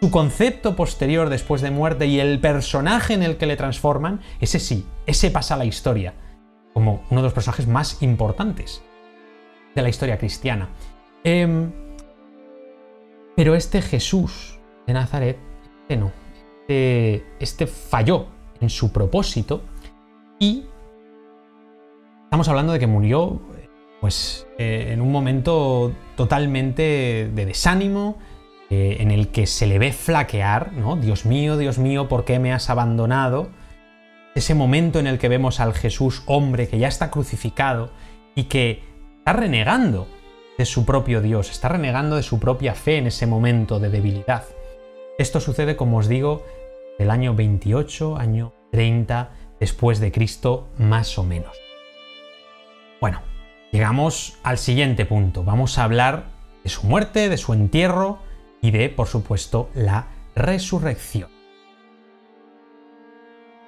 Su concepto posterior después de muerte y el personaje en el que le transforman, ese sí, ese pasa a la historia, como uno de los personajes más importantes de la historia cristiana. Em, pero este Jesús de Nazaret, este no, este, este falló en su propósito y estamos hablando de que murió pues eh, en un momento totalmente de desánimo, eh, en el que se le ve flaquear, ¿no? Dios mío, Dios mío, ¿por qué me has abandonado? Ese momento en el que vemos al Jesús hombre que ya está crucificado y que está renegando de su propio Dios, está renegando de su propia fe en ese momento de debilidad. Esto sucede, como os digo, del año 28, año 30 después de Cristo, más o menos. Bueno, llegamos al siguiente punto. Vamos a hablar de su muerte, de su entierro y de, por supuesto, la resurrección.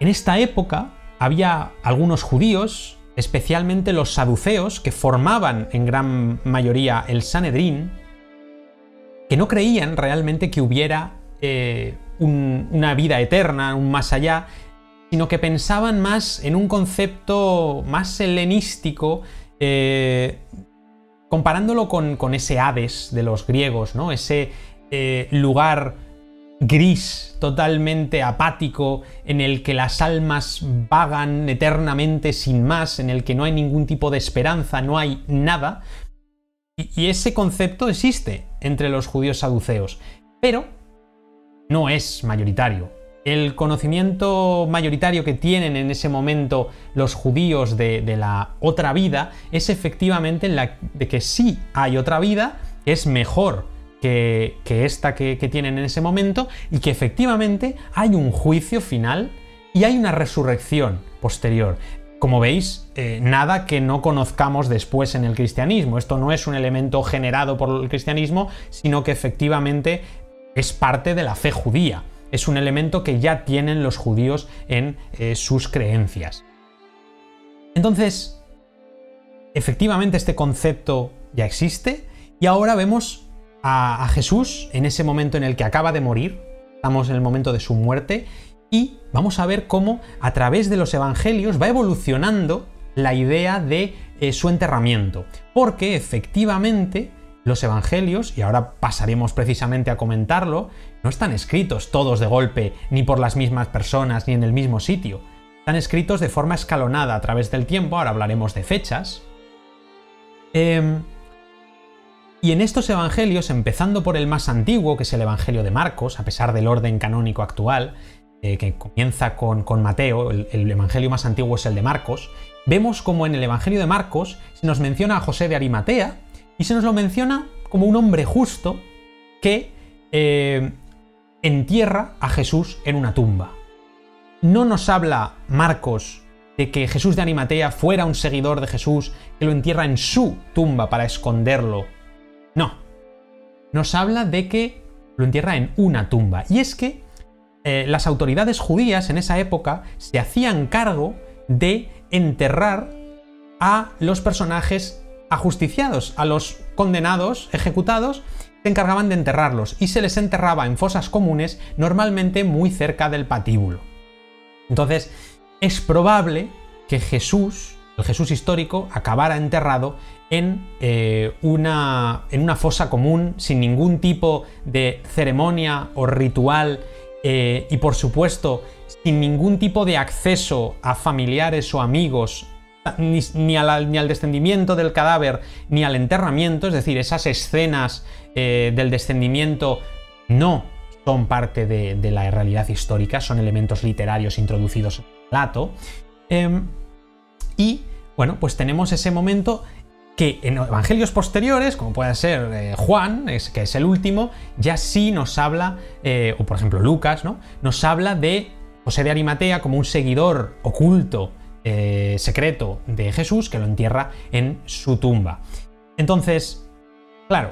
En esta época había algunos judíos, especialmente los saduceos, que formaban en gran mayoría el Sanedrín, que no creían realmente que hubiera eh, una vida eterna, un más allá, sino que pensaban más en un concepto más helenístico, eh, comparándolo con, con, ese Hades de los griegos, ¿no? Ese eh, lugar gris, totalmente apático, en el que las almas vagan eternamente sin más, en el que no hay ningún tipo de esperanza, no hay nada. Y ese concepto existe entre los judíos saduceos, pero no es mayoritario. El conocimiento mayoritario que tienen en ese momento los judíos de, la otra vida es efectivamente la de que sí hay otra vida, es mejor que, esta que, tienen en ese momento y que efectivamente hay un juicio final y hay una resurrección posterior. Como veis, eh, nada que no conozcamos después en el cristianismo. Esto no es un elemento generado por el cristianismo, sino que efectivamente es parte de la fe judía. Es un elemento que ya tienen los judíos en eh, sus creencias. Entonces, efectivamente este concepto ya existe y ahora vemos a, Jesús en ese momento en el que acaba de morir, estamos en el momento de su muerte, y vamos a ver cómo a través de los evangelios va evolucionando la idea de eh, su enterramiento, porque efectivamente los evangelios, y ahora pasaremos precisamente a comentarlo, no están escritos todos de golpe, ni por las mismas personas, ni en el mismo sitio. Están escritos de forma escalonada a través del tiempo, ahora hablaremos de fechas. Em, y en estos evangelios, empezando por el más antiguo, que es el Evangelio de Marcos, a pesar del orden canónico actual, eh, que comienza con, Mateo, el, el, Evangelio más antiguo es el de Marcos, vemos como en el Evangelio de Marcos se nos menciona a José de Arimatea, y se nos lo menciona como un hombre justo que eh, entierra a Jesús en una tumba. No nos habla Marcos de que Jesús de Animatea fuera un seguidor de Jesús que lo entierra en su tumba para esconderlo. No. Nos habla de que lo entierra en una tumba. Y es que eh, las autoridades judías en esa época se hacían cargo de enterrar a los personajes ajusticiados, a los condenados, ejecutados, se encargaban de enterrarlos y se les enterraba en fosas comunes, normalmente muy cerca del patíbulo. Entonces, es probable que Jesús, el Jesús histórico, acabara enterrado en, eh, una, en una, fosa común, sin ningún tipo de ceremonia o ritual, eh, y por supuesto, sin ningún tipo de acceso a familiares o amigos ni, al, descendimiento del cadáver ni al enterramiento, es decir, esas escenas eh, del descendimiento no son parte de, la realidad histórica, son elementos literarios introducidos en el relato. Em, y bueno, pues tenemos ese momento que en evangelios posteriores, como puede ser eh, Juan, que es el último, ya sí nos habla, eh, o por ejemplo Lucas, ¿no? Nos habla de José de Arimatea como un seguidor oculto eh, secreto de Jesús que lo entierra en su tumba. Entonces, claro,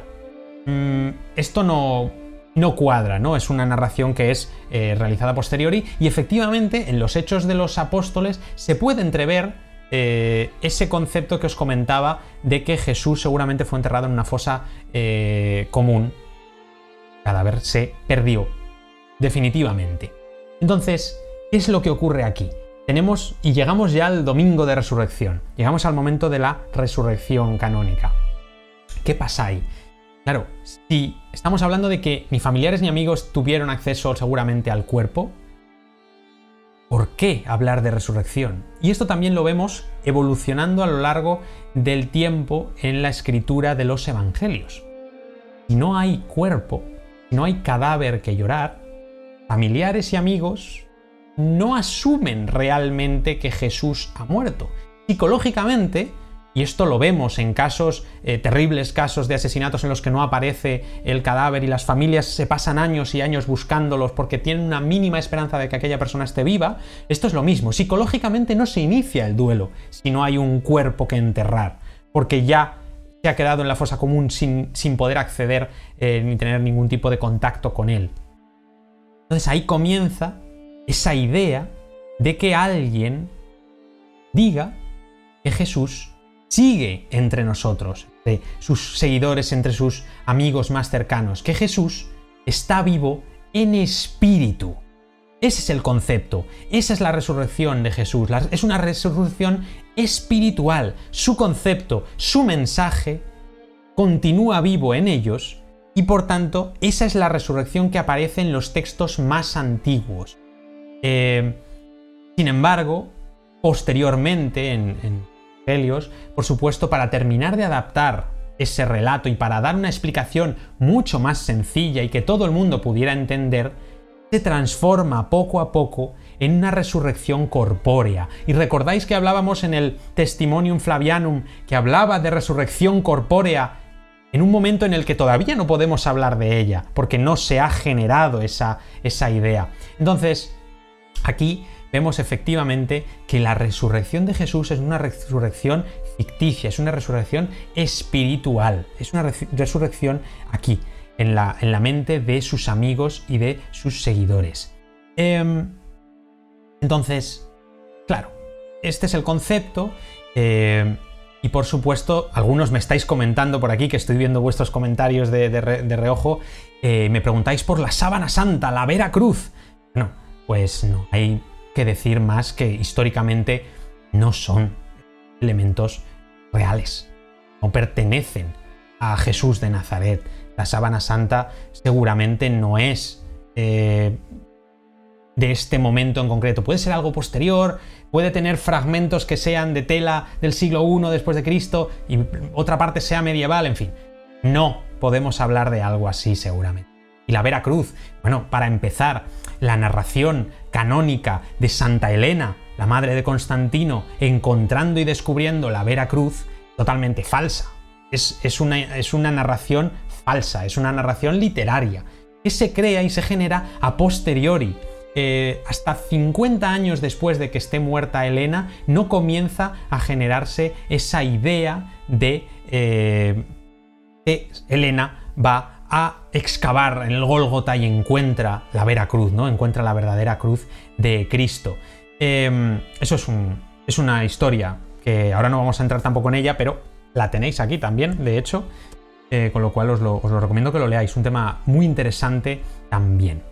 mm, esto no, no cuadra, ¿no? Es una narración que es eh, realizada posteriori y efectivamente en los hechos de los apóstoles se puede entrever eh, ese concepto que os comentaba de que Jesús seguramente fue enterrado en una fosa común. Cadáver se perdió definitivamente. Entonces, ¿qué es lo que ocurre aquí? Tenemos y llegamos ya al domingo de resurrección. Llegamos al momento de la resurrección canónica. ¿Qué pasa ahí? Claro, si estamos hablando de que ni familiares ni amigos tuvieron acceso seguramente al cuerpo, ¿por qué hablar de resurrección? Y esto también lo vemos evolucionando a lo largo del tiempo en la escritura de los evangelios. Si no hay cuerpo, si no hay cadáver que llorar, familiares y amigos no asumen realmente que Jesús ha muerto. Psicológicamente, y esto lo vemos en casos, eh, terribles casos de asesinatos en los que no aparece el cadáver y las familias se pasan años y años buscándolos porque tienen una mínima esperanza de que aquella persona esté viva. Esto es lo mismo. Psicológicamente no se inicia el duelo si no hay un cuerpo que enterrar, porque ya se ha quedado en la fosa común sin, poder acceder eh, ni tener ningún tipo de contacto con él. Entonces ahí comienza esa idea de que alguien diga que Jesús sigue entre nosotros, de sus seguidores, entre sus amigos más cercanos, que Jesús está vivo en espíritu. Ese es el concepto, esa es la resurrección de Jesús, es una resurrección espiritual. Su concepto, su mensaje continúa vivo en ellos y por tanto esa es la resurrección que aparece en los textos más antiguos. Eh, sin embargo, posteriormente en por supuesto, para terminar de adaptar ese relato y para dar una explicación mucho más sencilla y que todo el mundo pudiera entender, se transforma poco a poco en una resurrección corpórea. Y recordáis que hablábamos en el Testimonium Flavianum que hablaba de resurrección corpórea en un momento en el que todavía no podemos hablar de ella, porque no se ha generado esa, esa idea. Entonces, aquí vemos efectivamente que la resurrección de Jesús es una resurrección ficticia, es una resurrección espiritual, es una resurrección aquí, en la, en la, mente de sus amigos y de sus seguidores. Em, entonces, claro, este es el concepto. Em, y por supuesto, algunos me estáis comentando por aquí, que estoy viendo vuestros comentarios de, reojo, eh, me preguntáis por la sábana santa, la Vera Cruz. No, pues no, hay que decir más que históricamente no son elementos reales, no pertenecen a Jesús de Nazaret. La sábana santa seguramente no es eh, de este momento en concreto. Puede ser algo posterior, puede tener fragmentos que sean de tela del siglo I después de Cristo y otra parte sea medieval, en fin. No podemos hablar de algo así seguramente. Y la Vera Cruz, bueno, para empezar, la narración canónica de Santa Elena, la madre de Constantino, encontrando y descubriendo la Vera Cruz, totalmente falsa. Es, una, es una narración falsa, es una narración literaria, que se crea y se genera a posteriori. Eh, hasta 50 años después de que esté muerta Elena, no comienza a generarse esa idea de eh, que Elena va a excavar en el Gólgota y encuentra la vera cruz, ¿no? Encuentra la verdadera cruz de Cristo. Em, eso es, una historia que ahora no vamos a entrar tampoco en ella, pero la tenéis aquí también, de hecho, eh, con lo cual os lo, recomiendo que lo leáis. Un tema muy interesante también.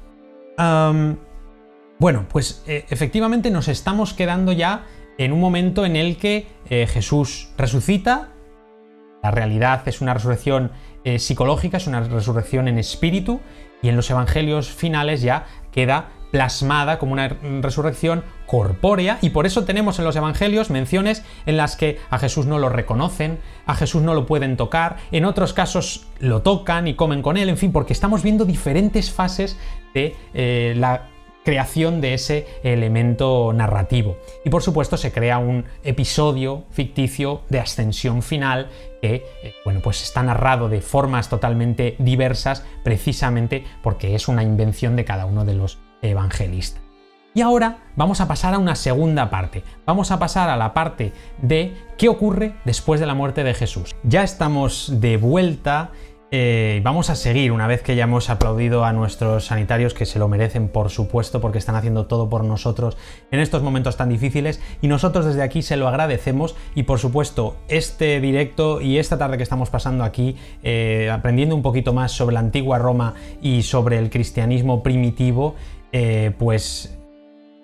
bueno, pues eh, efectivamente nos estamos quedando ya en un momento en el que eh, Jesús resucita. La realidad es una resurrección eh, psicológica, es una resurrección en espíritu y en los evangelios finales ya queda plasmada como una resurrección corpórea y por eso tenemos en los evangelios menciones en las que a Jesús no lo reconocen, a Jesús no lo pueden tocar, en otros casos lo tocan y comen con él, en fin, porque estamos viendo diferentes fases de eh, la creación de ese elemento narrativo. Y por supuesto se crea un episodio ficticio de ascensión final que, eh, bueno, pues está narrado de formas totalmente diversas precisamente porque es una invención de cada uno de los evangelistas. Y ahora vamos a pasar a una segunda parte. Vamos a pasar a la parte de qué ocurre después de la muerte de Jesús. Ya estamos de vuelta Eh, vamos a seguir una vez que ya hemos aplaudido a nuestros sanitarios que se lo merecen, por supuesto, porque están haciendo todo por nosotros en estos momentos tan difíciles y nosotros desde aquí se lo agradecemos y por supuesto este directo y esta tarde que estamos pasando aquí eh, aprendiendo un poquito más sobre la antigua Roma y sobre el cristianismo primitivo, eh, pues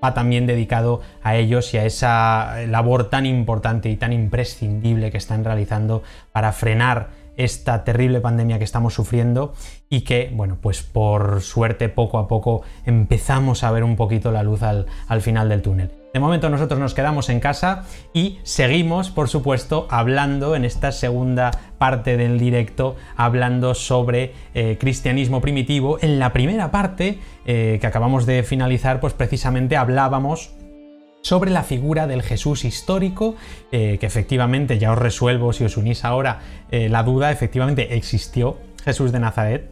va también dedicado a ellos y a esa labor tan importante y tan imprescindible que están realizando para frenar esta terrible pandemia que estamos sufriendo y que, bueno, pues por suerte poco a poco empezamos a ver un poquito la luz al, final del túnel. De momento nosotros nos quedamos en casa y seguimos, por supuesto, hablando en esta segunda parte del directo, hablando sobre eh, cristianismo primitivo. En la primera parte eh, que acabamos de finalizar, pues precisamente hablábamos sobre la figura del Jesús histórico, eh, que efectivamente ya os resuelvo si os unís ahora eh, la duda, efectivamente existió Jesús de Nazaret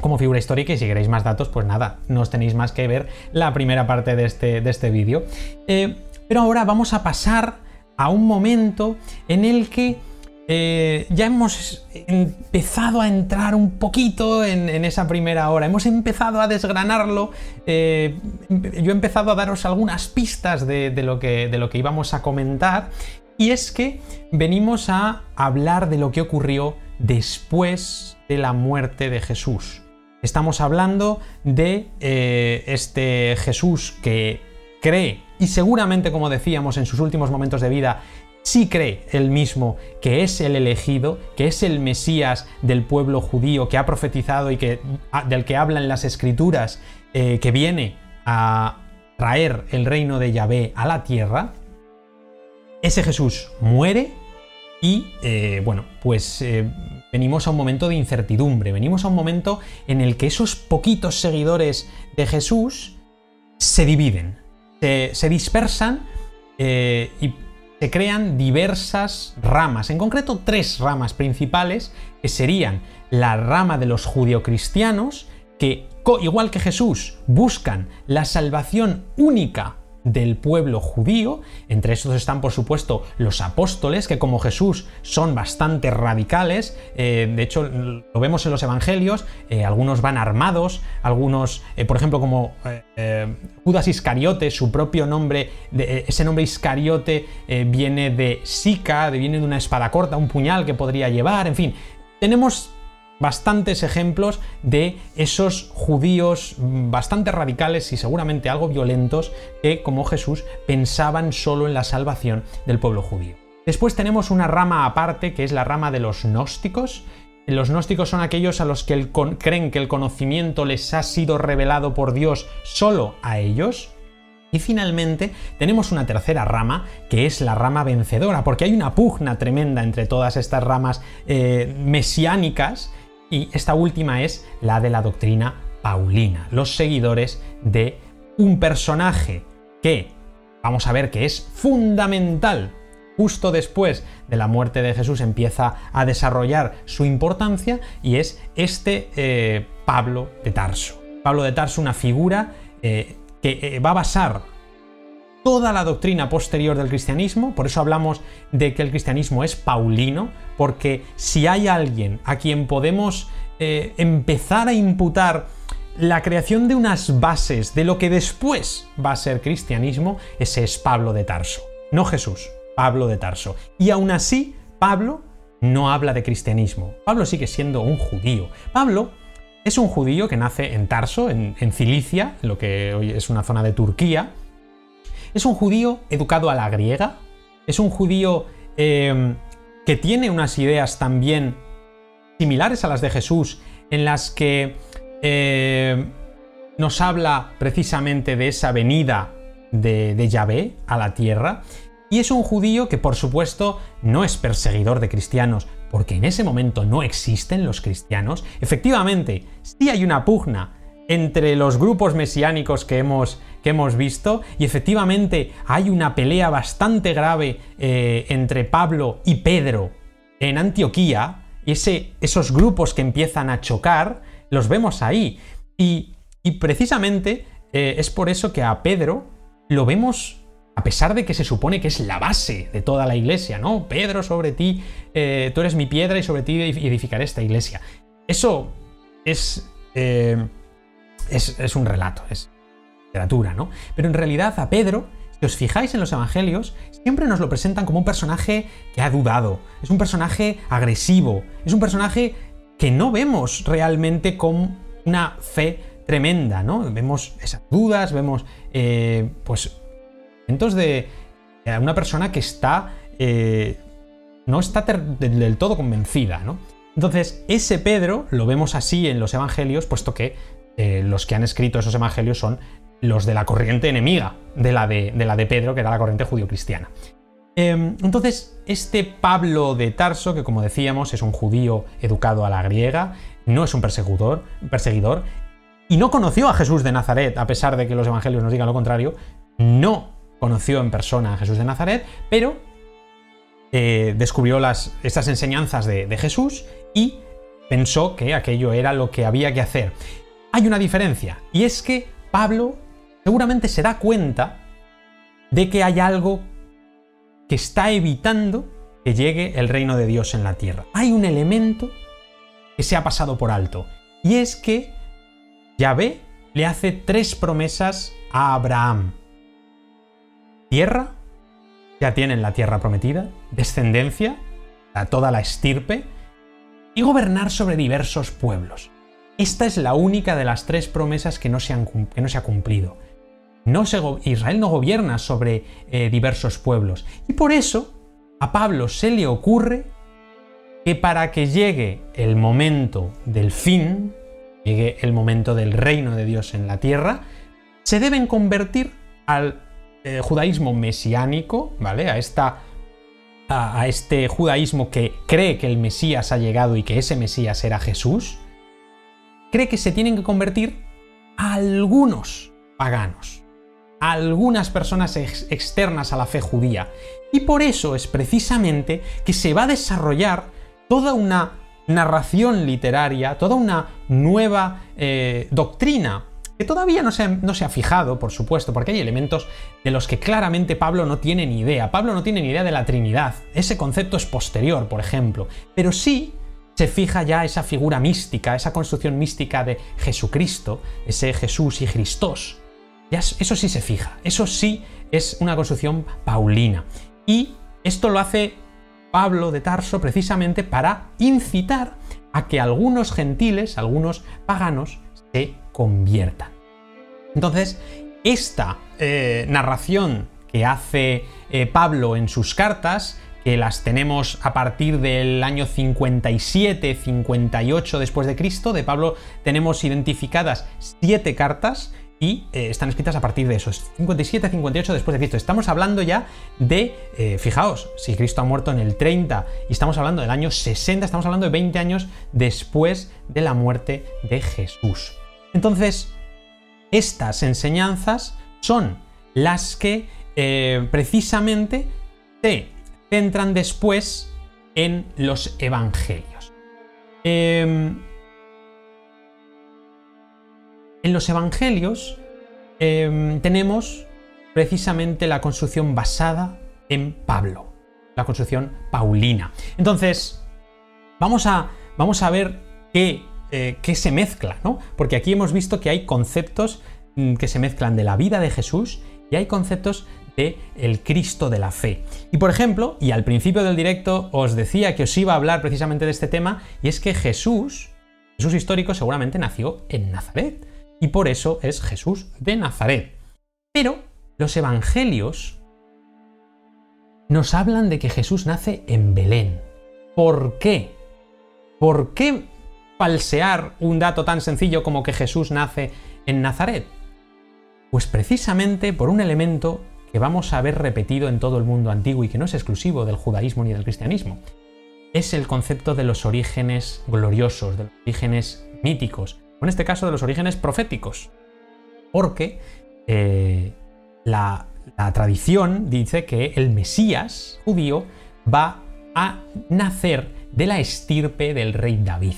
como figura histórica y si queréis más datos, pues nada, no os tenéis más que ver la primera parte de este, de este vídeo. Eh, pero ahora vamos a pasar a un momento en el que eh, ya hemos empezado a entrar un poquito en, esa primera hora, hemos empezado a desgranarlo, eh, yo he empezado a daros algunas pistas de, lo que, íbamos a comentar, y es que venimos a hablar de lo que ocurrió después de la muerte de Jesús. Estamos hablando de eh, este Jesús que cree, y seguramente, como decíamos, en sus últimos momentos de vida, sí cree él mismo que es el elegido, que es el Mesías del pueblo judío que ha profetizado y que, ah, del que hablan las escrituras, eh, que viene a traer el reino de Yahvé a la tierra, ese Jesús muere y, eh, bueno, pues eh, venimos a un momento de incertidumbre, venimos a un momento en el que esos poquitos seguidores de Jesús se dividen, se, dispersan y se crean diversas ramas, en concreto tres ramas principales, que serían la rama de los judio-cristianos, que, igual que Jesús, buscan la salvación única del pueblo judío. Entre estos están, por supuesto, los apóstoles, que como Jesús son bastante radicales. Eh, de hecho, lo vemos en los evangelios. Eh, algunos van armados, algunos, eh, por ejemplo, como Judas Iscariote, su propio nombre, ese nombre Iscariote viene de Sica, viene de una espada corta, un puñal que podría llevar, en fin. Tenemos bastantes ejemplos de esos judíos bastante radicales y seguramente algo violentos que, como Jesús, pensaban solo en la salvación del pueblo judío. Después tenemos una rama aparte que es la rama de los gnósticos. Los gnósticos son aquellos a los que creen que el conocimiento les ha sido revelado por Dios solo a ellos. Y finalmente tenemos una tercera rama, que es la rama vencedora, porque hay una pugna tremenda entre todas estas ramas eh, mesiánicas y esta última es la de la doctrina paulina, los seguidores de un personaje que vamos a ver que es fundamental. Justo después de la muerte de Jesús empieza a desarrollar su importancia y es este eh, Pablo de Tarso. Pablo de Tarso, una figura eh, que eh, va a basar toda la doctrina posterior del cristianismo, por eso hablamos de que el cristianismo es paulino, porque si hay alguien a quien podemos eh, empezar a imputar la creación de unas bases de lo que después va a ser cristianismo, ese es Pablo de Tarso, no Jesús, Pablo de Tarso. Y aún así, Pablo no habla de cristianismo, Pablo sigue siendo un judío. Pablo es un judío que nace en Tarso, en, en Cilicia, lo que hoy es una zona de Turquía, es un judío educado a la griega, es un judío em, que tiene unas ideas también similares a las de Jesús, en las que em, nos habla precisamente de esa venida de, de Yahvé a la tierra, y es un judío que por supuesto no es perseguidor de cristianos, porque en ese momento no existen los cristianos. Efectivamente, sí hay una pugna entre los grupos mesiánicos que hemos, que hemos visto y efectivamente hay una pelea bastante grave eh, entre Pablo y Pedro en Antioquía y ese, esos grupos que empiezan a chocar los vemos ahí y, precisamente eh, es por eso que a Pedro lo vemos a pesar de que se supone que es la base de toda la iglesia, ¿no? Pedro, sobre ti, eh, tú eres mi piedra y sobre ti edificaré esta iglesia. eso es, es, es un relato, es literatura, ¿no? Pero en realidad a Pedro si os fijáis en los evangelios, siempre nos lo presentan como un personaje que ha dudado, es un personaje agresivo, es un personaje que no vemos realmente con una fe tremenda, ¿no? Vemos esas dudas, vemos, eh, pues, momentos de una persona que está, eh, no está del todo convencida, ¿no? Entonces, ese Pedro lo vemos así en los evangelios, puesto que eh, los que han escrito esos evangelios son los de la corriente enemiga de la de, la de Pedro, que era la corriente judío-cristiana. Em, entonces, este Pablo de Tarso, que como decíamos es un judío educado a la griega, no es un perseguidor, perseguidor y no conoció a Jesús de Nazaret, a pesar de que los evangelios nos digan lo contrario, no conoció en persona a Jesús de Nazaret, pero eh, descubrió las, estas enseñanzas de, de Jesús y pensó que aquello era lo que había que hacer. Hay una diferencia, y es que Pablo seguramente se da cuenta de que hay algo que está evitando que llegue el reino de Dios en la tierra. Hay un elemento que se ha pasado por alto, y es que Yahvé le hace tres promesas a Abraham. Tierra, ya tienen la tierra prometida, descendencia, a toda la estirpe, y gobernar sobre diversos pueblos. Esta es la única de las tres promesas que no se, que no se ha cumplido. Israel no gobierna sobre eh, diversos pueblos. Y por eso a Pablo se le ocurre que para que llegue el momento del fin, llegue el momento del reino de Dios en la tierra, se deben convertir al eh, judaísmo mesiánico, ¿vale? A, esta, a este judaísmo que cree que el Mesías ha llegado y que ese Mesías era Jesús, cree que se tienen que convertir a algunos paganos algunas personas externas a la fe judía. Y por eso es precisamente que se va a desarrollar toda una narración literaria, toda una nueva eh, doctrina, que todavía no se, no se, ha fijado, por supuesto, porque hay elementos de los que claramente Pablo no tiene ni idea. Pablo no tiene ni idea de la Trinidad. Ese concepto es posterior, por ejemplo. Pero sí se fija ya esa figura mística, esa construcción mística de Jesucristo, ese Jesús y Cristos eso sí se fija, eso sí es una construcción paulina. Y esto lo hace Pablo de Tarso precisamente para incitar a que algunos gentiles, algunos paganos, se conviertan. Entonces, esta eh, narración que hace eh, Pablo en sus cartas, que las tenemos a partir del año 57, 58 después de Cristo, de Pablo tenemos identificadas siete cartas y eh, están escritas a partir de esos 57 58 después de Cristo. Estamos hablando ya de, eh, fijaos, si Cristo ha muerto en el 30 y estamos hablando del año 60, estamos hablando de 20 años después de la muerte de Jesús. Entonces, estas enseñanzas son las que eh, precisamente se centran después en los evangelios. En los evangelios em, tenemos precisamente la construcción basada en Pablo, la construcción paulina. Entonces, vamos a, vamos a ver qué, eh, qué se mezcla, ¿no? Porque aquí hemos visto que hay conceptos mm, que se mezclan de la vida de Jesús y hay conceptos de el Cristo de la fe. Y por ejemplo, y al principio del directo os decía que os iba a hablar precisamente de este tema, y es que Jesús, Jesús histórico, seguramente nació en Nazaret y por eso es Jesús de Nazaret. Pero los evangelios nos hablan de que Jesús nace en Belén. ¿Por qué? ¿Por qué falsear un dato tan sencillo como que Jesús nace en Nazaret? Pues precisamente por un elemento que vamos a ver repetido en todo el mundo antiguo y que no es exclusivo del judaísmo ni del cristianismo. Es el concepto de los orígenes gloriosos, de los orígenes míticos, en este caso de los orígenes proféticos, porque eh, la, la tradición dice que el Mesías judío va a nacer de la estirpe del rey David.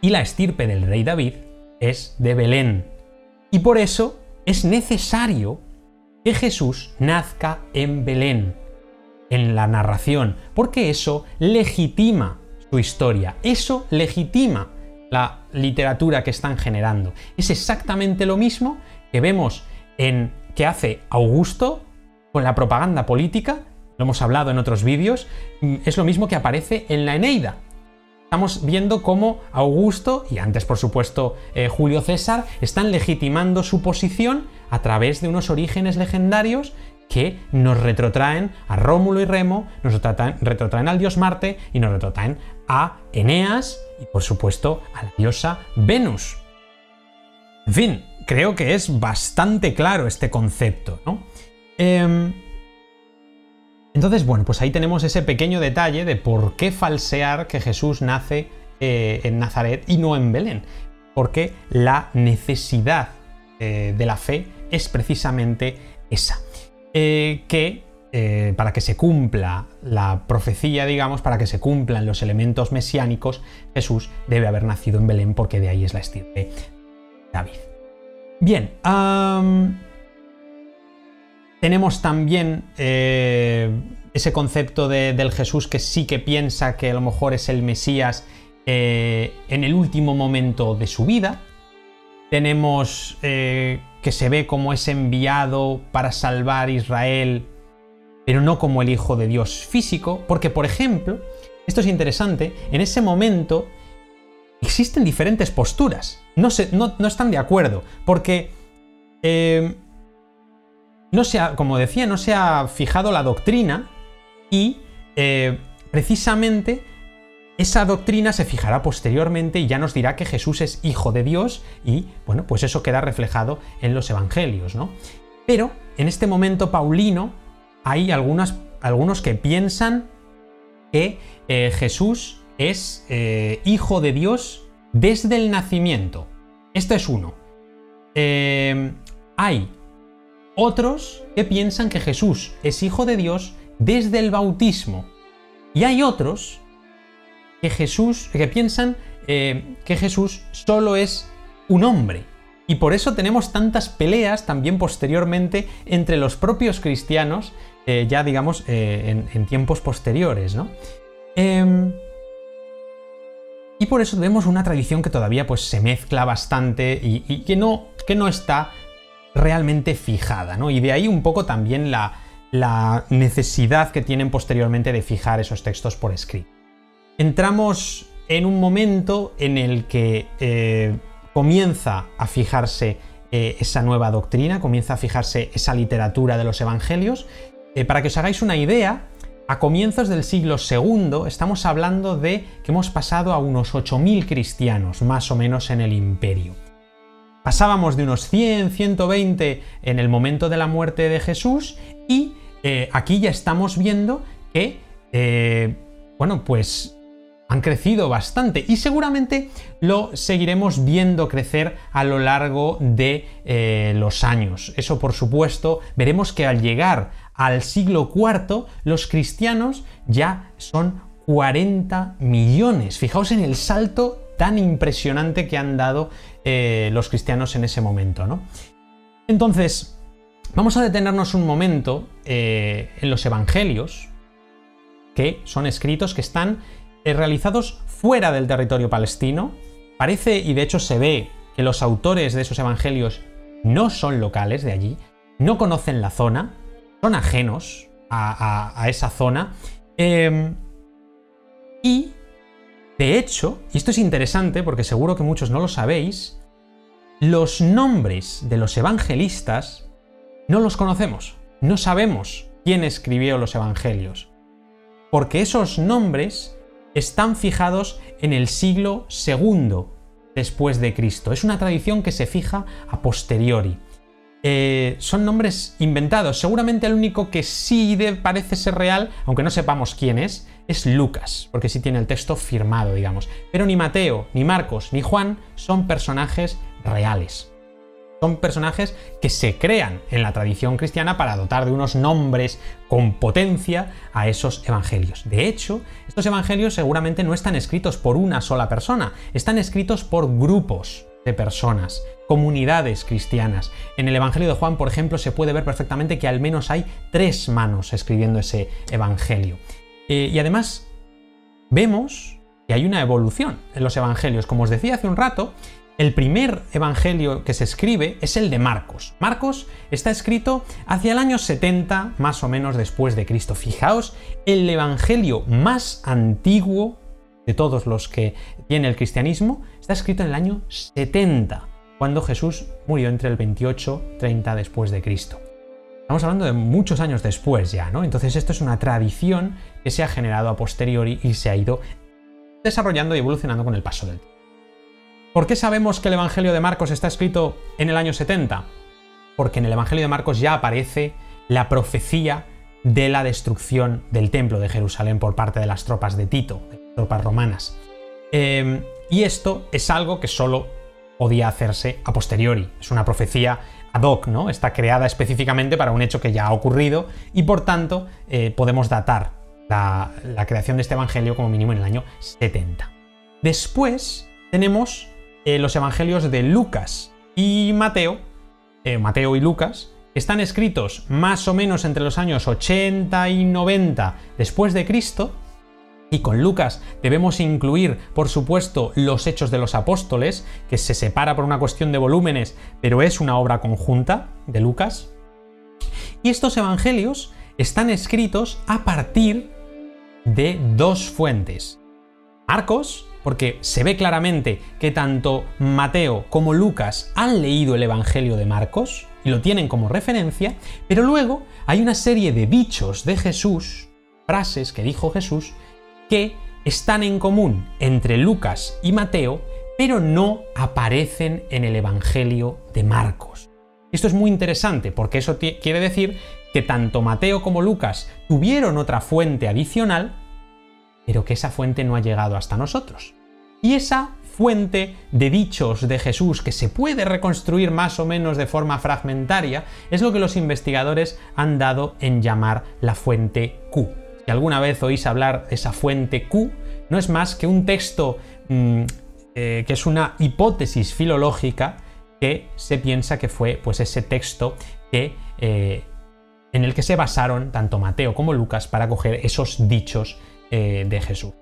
Y la estirpe del rey David es de Belén. Y por eso es necesario que Jesús nazca en Belén, en la narración, porque eso legitima su historia, eso legitima la literatura que están generando. Es exactamente lo mismo que vemos en que hace Augusto con la propaganda política, lo hemos hablado en otros vídeos, mm, es lo mismo que aparece en la Eneida. Estamos viendo cómo Augusto, y antes por supuesto eh, Julio César, están legitimando su posición a través de unos orígenes legendarios que nos retrotraen a Rómulo y Remo, nos retrotraen, al dios Marte y nos retrotraen a Eneas y por supuesto a la diosa Venus. En fin, creo que es bastante claro este concepto, ¿no? Em, entonces, bueno, pues ahí tenemos ese pequeño detalle de por qué falsear que Jesús nace eh, en Nazaret y no en Belén. Porque la necesidad eh, de la fe es precisamente esa. Eh, que para que se cumpla la profecía, digamos, para que se cumplan los elementos mesiánicos, Jesús debe haber nacido en Belén porque de ahí es la estirpe de David. Bien, tenemos también eh, ese concepto del Jesús que sí que piensa que a lo mejor es el Mesías en el último momento de su vida. Tenemos que se ve como es enviado para salvar Israel, pero no como el Hijo de Dios físico, porque por ejemplo, esto es interesante, en ese momento existen diferentes posturas, no, se, no, están de acuerdo, porque, eh, no se como decía, no se ha fijado la doctrina y eh, precisamente esa doctrina se fijará posteriormente y ya nos dirá que Jesús es hijo de Dios y, bueno, pues eso queda reflejado en los evangelios, ¿no? Pero en este momento paulino hay algunos que piensan que eh, Jesús es eh, hijo de Dios desde el nacimiento. Este es uno. Hay otros que piensan que Jesús es hijo de Dios desde el bautismo. Y hay otros que Jesús, que piensan eh, que Jesús solo es un hombre. Y por eso tenemos tantas peleas también posteriormente entre los propios cristianos, eh, ya digamos eh, en, tiempos posteriores, ¿no? Em, y por eso vemos una tradición que todavía pues, se mezcla bastante y, que, no, que, no, está realmente fijada, ¿no? Y de ahí un poco también la, necesidad que tienen posteriormente de fijar esos textos por escrito entramos en un momento en el que eh, comienza a fijarse eh, esa nueva doctrina, comienza a fijarse esa literatura de los evangelios. Eh, para que os hagáis una idea, a comienzos del siglo II estamos hablando de que hemos pasado a unos 8.000 cristianos, más o menos en el imperio. Pasábamos de unos 100, 120 en el momento de la muerte de Jesús y aquí ya estamos viendo que, bueno, pues han crecido bastante y seguramente lo seguiremos viendo crecer a lo largo de eh, los años. Eso por supuesto, veremos que al llegar al siglo IV los cristianos ya son 40 millones. Fijaos en el salto tan impresionante que han dado eh, los cristianos en ese momento. ¿no? Entonces, vamos a detenernos un momento eh, en los evangelios, que son escritos que están eh, realizados fuera del territorio palestino. Parece, y de hecho se ve, que los autores de esos evangelios no son locales de allí, no conocen la zona, son ajenos a, esa zona. Em, y, de hecho, y esto es interesante porque seguro que muchos no lo sabéis, los nombres de los evangelistas no los conocemos, no sabemos quién escribió los evangelios, porque esos nombres están fijados en el siglo II después de Cristo. Es una tradición que se fija a posteriori. Eh, son nombres inventados. Seguramente el único que sí parece ser real, aunque no sepamos quién es, es Lucas, porque sí tiene el texto firmado, digamos. Pero ni Mateo, ni Marcos, ni Juan son personajes reales. Son personajes que se crean en la tradición cristiana para dotar de unos nombres con potencia a esos evangelios. De hecho, estos evangelios seguramente no están escritos por una sola persona, están escritos por grupos de personas, comunidades cristianas. En el Evangelio de Juan, por ejemplo, se puede ver perfectamente que al menos hay tres manos escribiendo ese Evangelio. Eh, y además, vemos que hay una evolución en los evangelios. Como os decía hace un rato, el primer evangelio que se escribe es el de Marcos. Marcos está escrito hacia el año 70, más o menos después de Cristo. Fijaos, el evangelio más antiguo de todos los que tiene el cristianismo está escrito en el año 70, cuando Jesús murió entre el 28 y 30 después de Cristo. Estamos hablando de muchos años después ya, ¿no? Entonces esto es una tradición que se ha generado a posteriori y se ha ido desarrollando y evolucionando con el paso del tiempo. ¿Por qué sabemos que el Evangelio de Marcos está escrito en el año 70? Porque en el Evangelio de Marcos ya aparece la profecía de la destrucción del templo de Jerusalén por parte de las tropas de Tito, de las tropas romanas. Em, y esto es algo que solo podía hacerse a posteriori. Es una profecía ad hoc, ¿no? Está creada específicamente para un hecho que ya ha ocurrido y por tanto eh, podemos datar la, creación de este evangelio como mínimo en el año 70. Después tenemos eh, los evangelios de Lucas y Mateo, eh, Mateo y Lucas, están escritos más o menos entre los años 80 y 90 después de Cristo, y con Lucas debemos incluir, por supuesto, los Hechos de los Apóstoles, que se separa por una cuestión de volúmenes, pero es una obra conjunta de Lucas. Y estos evangelios están escritos a partir de dos fuentes. Marcos, porque se ve claramente que tanto Mateo como Lucas han leído el Evangelio de Marcos y lo tienen como referencia, pero luego hay una serie de dichos de Jesús, frases que dijo Jesús, que están en común entre Lucas y Mateo, pero no aparecen en el Evangelio de Marcos. Esto es muy interesante porque eso quiere decir que tanto Mateo como Lucas tuvieron otra fuente adicional, pero que esa fuente no ha llegado hasta nosotros. Y esa fuente de dichos de Jesús que se puede reconstruir más o menos de forma fragmentaria es lo que los investigadores han dado en llamar la fuente Q. Si alguna vez oís hablar de esa fuente Q, no es más que un texto mm, eh, que es una hipótesis filológica que se piensa que fue pues, ese texto que, eh, en el que se basaron tanto Mateo como Lucas para coger esos dichos eh, de Jesús.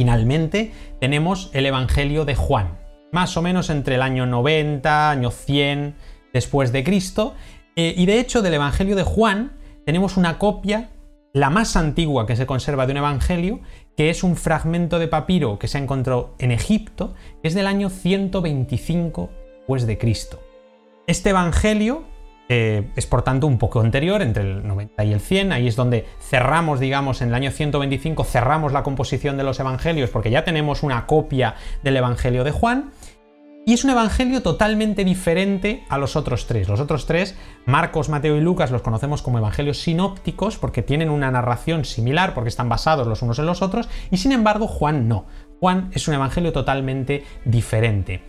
Finalmente tenemos el Evangelio de Juan, más o menos entre el año 90, año 100 después de Cristo, y de hecho del Evangelio de Juan tenemos una copia la más antigua que se conserva de un evangelio, que es un fragmento de papiro que se encontró en Egipto, que es del año 125 después de Cristo. Este evangelio eh, es por tanto un poco anterior, entre el 90 y el 100, ahí es donde cerramos, digamos, en el año 125 cerramos la composición de los evangelios porque ya tenemos una copia del evangelio de Juan, y es un evangelio totalmente diferente a los otros tres. Los otros tres, Marcos, Mateo y Lucas, los conocemos como evangelios sinópticos porque tienen una narración similar, porque están basados los unos en los otros, y sin embargo Juan no. Juan es un evangelio totalmente diferente.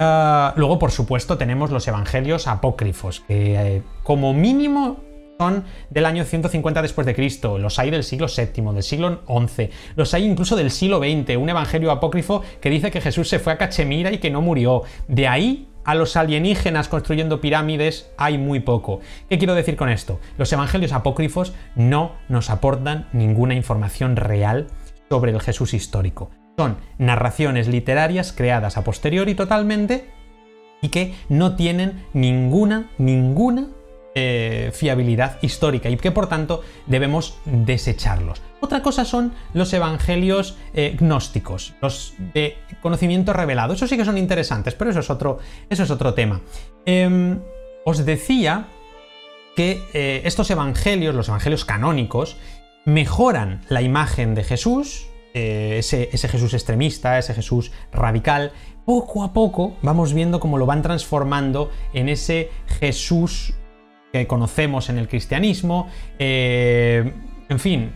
Ah, luego, por supuesto, tenemos los evangelios apócrifos, que eh, como mínimo son del año 150 después de Cristo, los hay del siglo VII, del siglo XI, los hay incluso del siglo XX, un evangelio apócrifo que dice que Jesús se fue a Cachemira y que no murió. De ahí a los alienígenas construyendo pirámides hay muy poco. ¿Qué quiero decir con esto? Los evangelios apócrifos no nos aportan ninguna información real sobre el Jesús histórico. Son narraciones literarias creadas a posteriori totalmente y que no tienen ninguna, ninguna eh, fiabilidad histórica y que por tanto debemos desecharlos. Otra cosa son los evangelios eh, gnósticos, los de conocimiento revelado. Eso sí que son interesantes, pero eso es otro, eso es otro tema. Em, os decía que eh, estos evangelios, los evangelios canónicos, mejoran la imagen de Jesús, ese, ese, Jesús extremista, ese Jesús radical, poco a poco vamos viendo cómo lo van transformando en ese Jesús que conocemos en el cristianismo. Eh, en fin,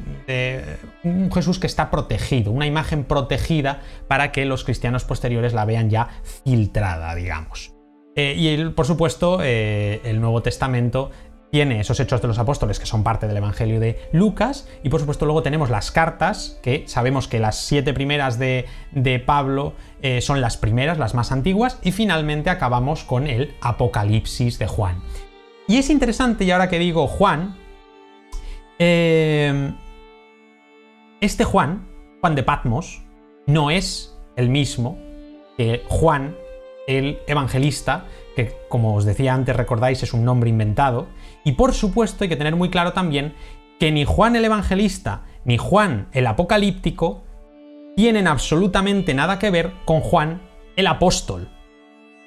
un Jesús que está protegido, una imagen protegida para que los cristianos posteriores la vean ya filtrada, digamos. Eh, y por supuesto, eh, el Nuevo Testamento tiene esos hechos de los apóstoles que son parte del Evangelio de Lucas y por supuesto luego tenemos las cartas, que sabemos que las siete primeras de, Pablo son las primeras, las más antiguas, y finalmente acabamos con el Apocalipsis de Juan. Y es interesante, y ahora que digo Juan, eh, este Juan, Juan de Patmos, no es el mismo que Juan, el evangelista, que como os decía antes, recordáis, es un nombre inventado. Y por supuesto hay que tener muy claro también que ni Juan el evangelista ni Juan el apocalíptico tienen absolutamente nada que ver con Juan el apóstol.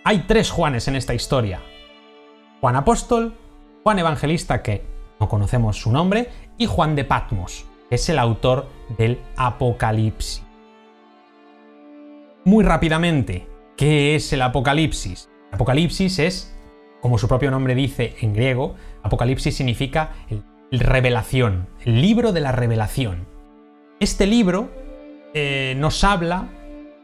Hay tres Juanes en esta historia. Juan apóstol, Juan evangelista, que no conocemos su nombre, y Juan de Patmos, que es el autor del Apocalipsis. Muy rápidamente, ¿qué es el Apocalipsis? Apocalipsis es, como su propio nombre dice en griego, Apocalipsis significa el, revelación, el libro de la revelación. Este libro eh, nos habla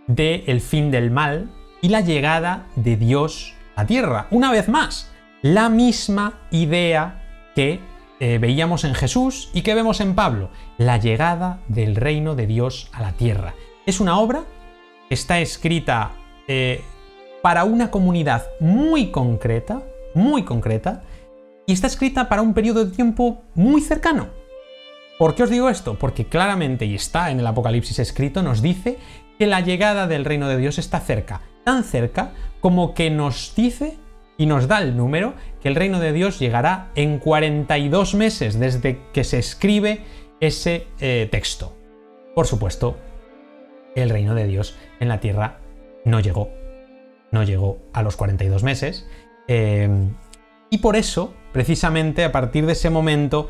del el fin del mal y la llegada de Dios a tierra. Una vez más, la misma idea que eh, veíamos en Jesús y que vemos en Pablo, la llegada del reino de Dios a la tierra. Es una obra que está escrita eh, para una comunidad muy concreta, muy concreta, y está escrita para un periodo de tiempo muy cercano. ¿Por qué os digo esto? Porque claramente, y está en el Apocalipsis escrito, nos dice que la llegada del reino de Dios está cerca, tan cerca como que nos dice y nos da el número que el reino de Dios llegará en 42 meses desde que se escribe ese eh, texto. Por supuesto, el reino de Dios en la tierra no llegó. No llegó a los 42 meses. Em, y por eso, precisamente a partir de ese momento,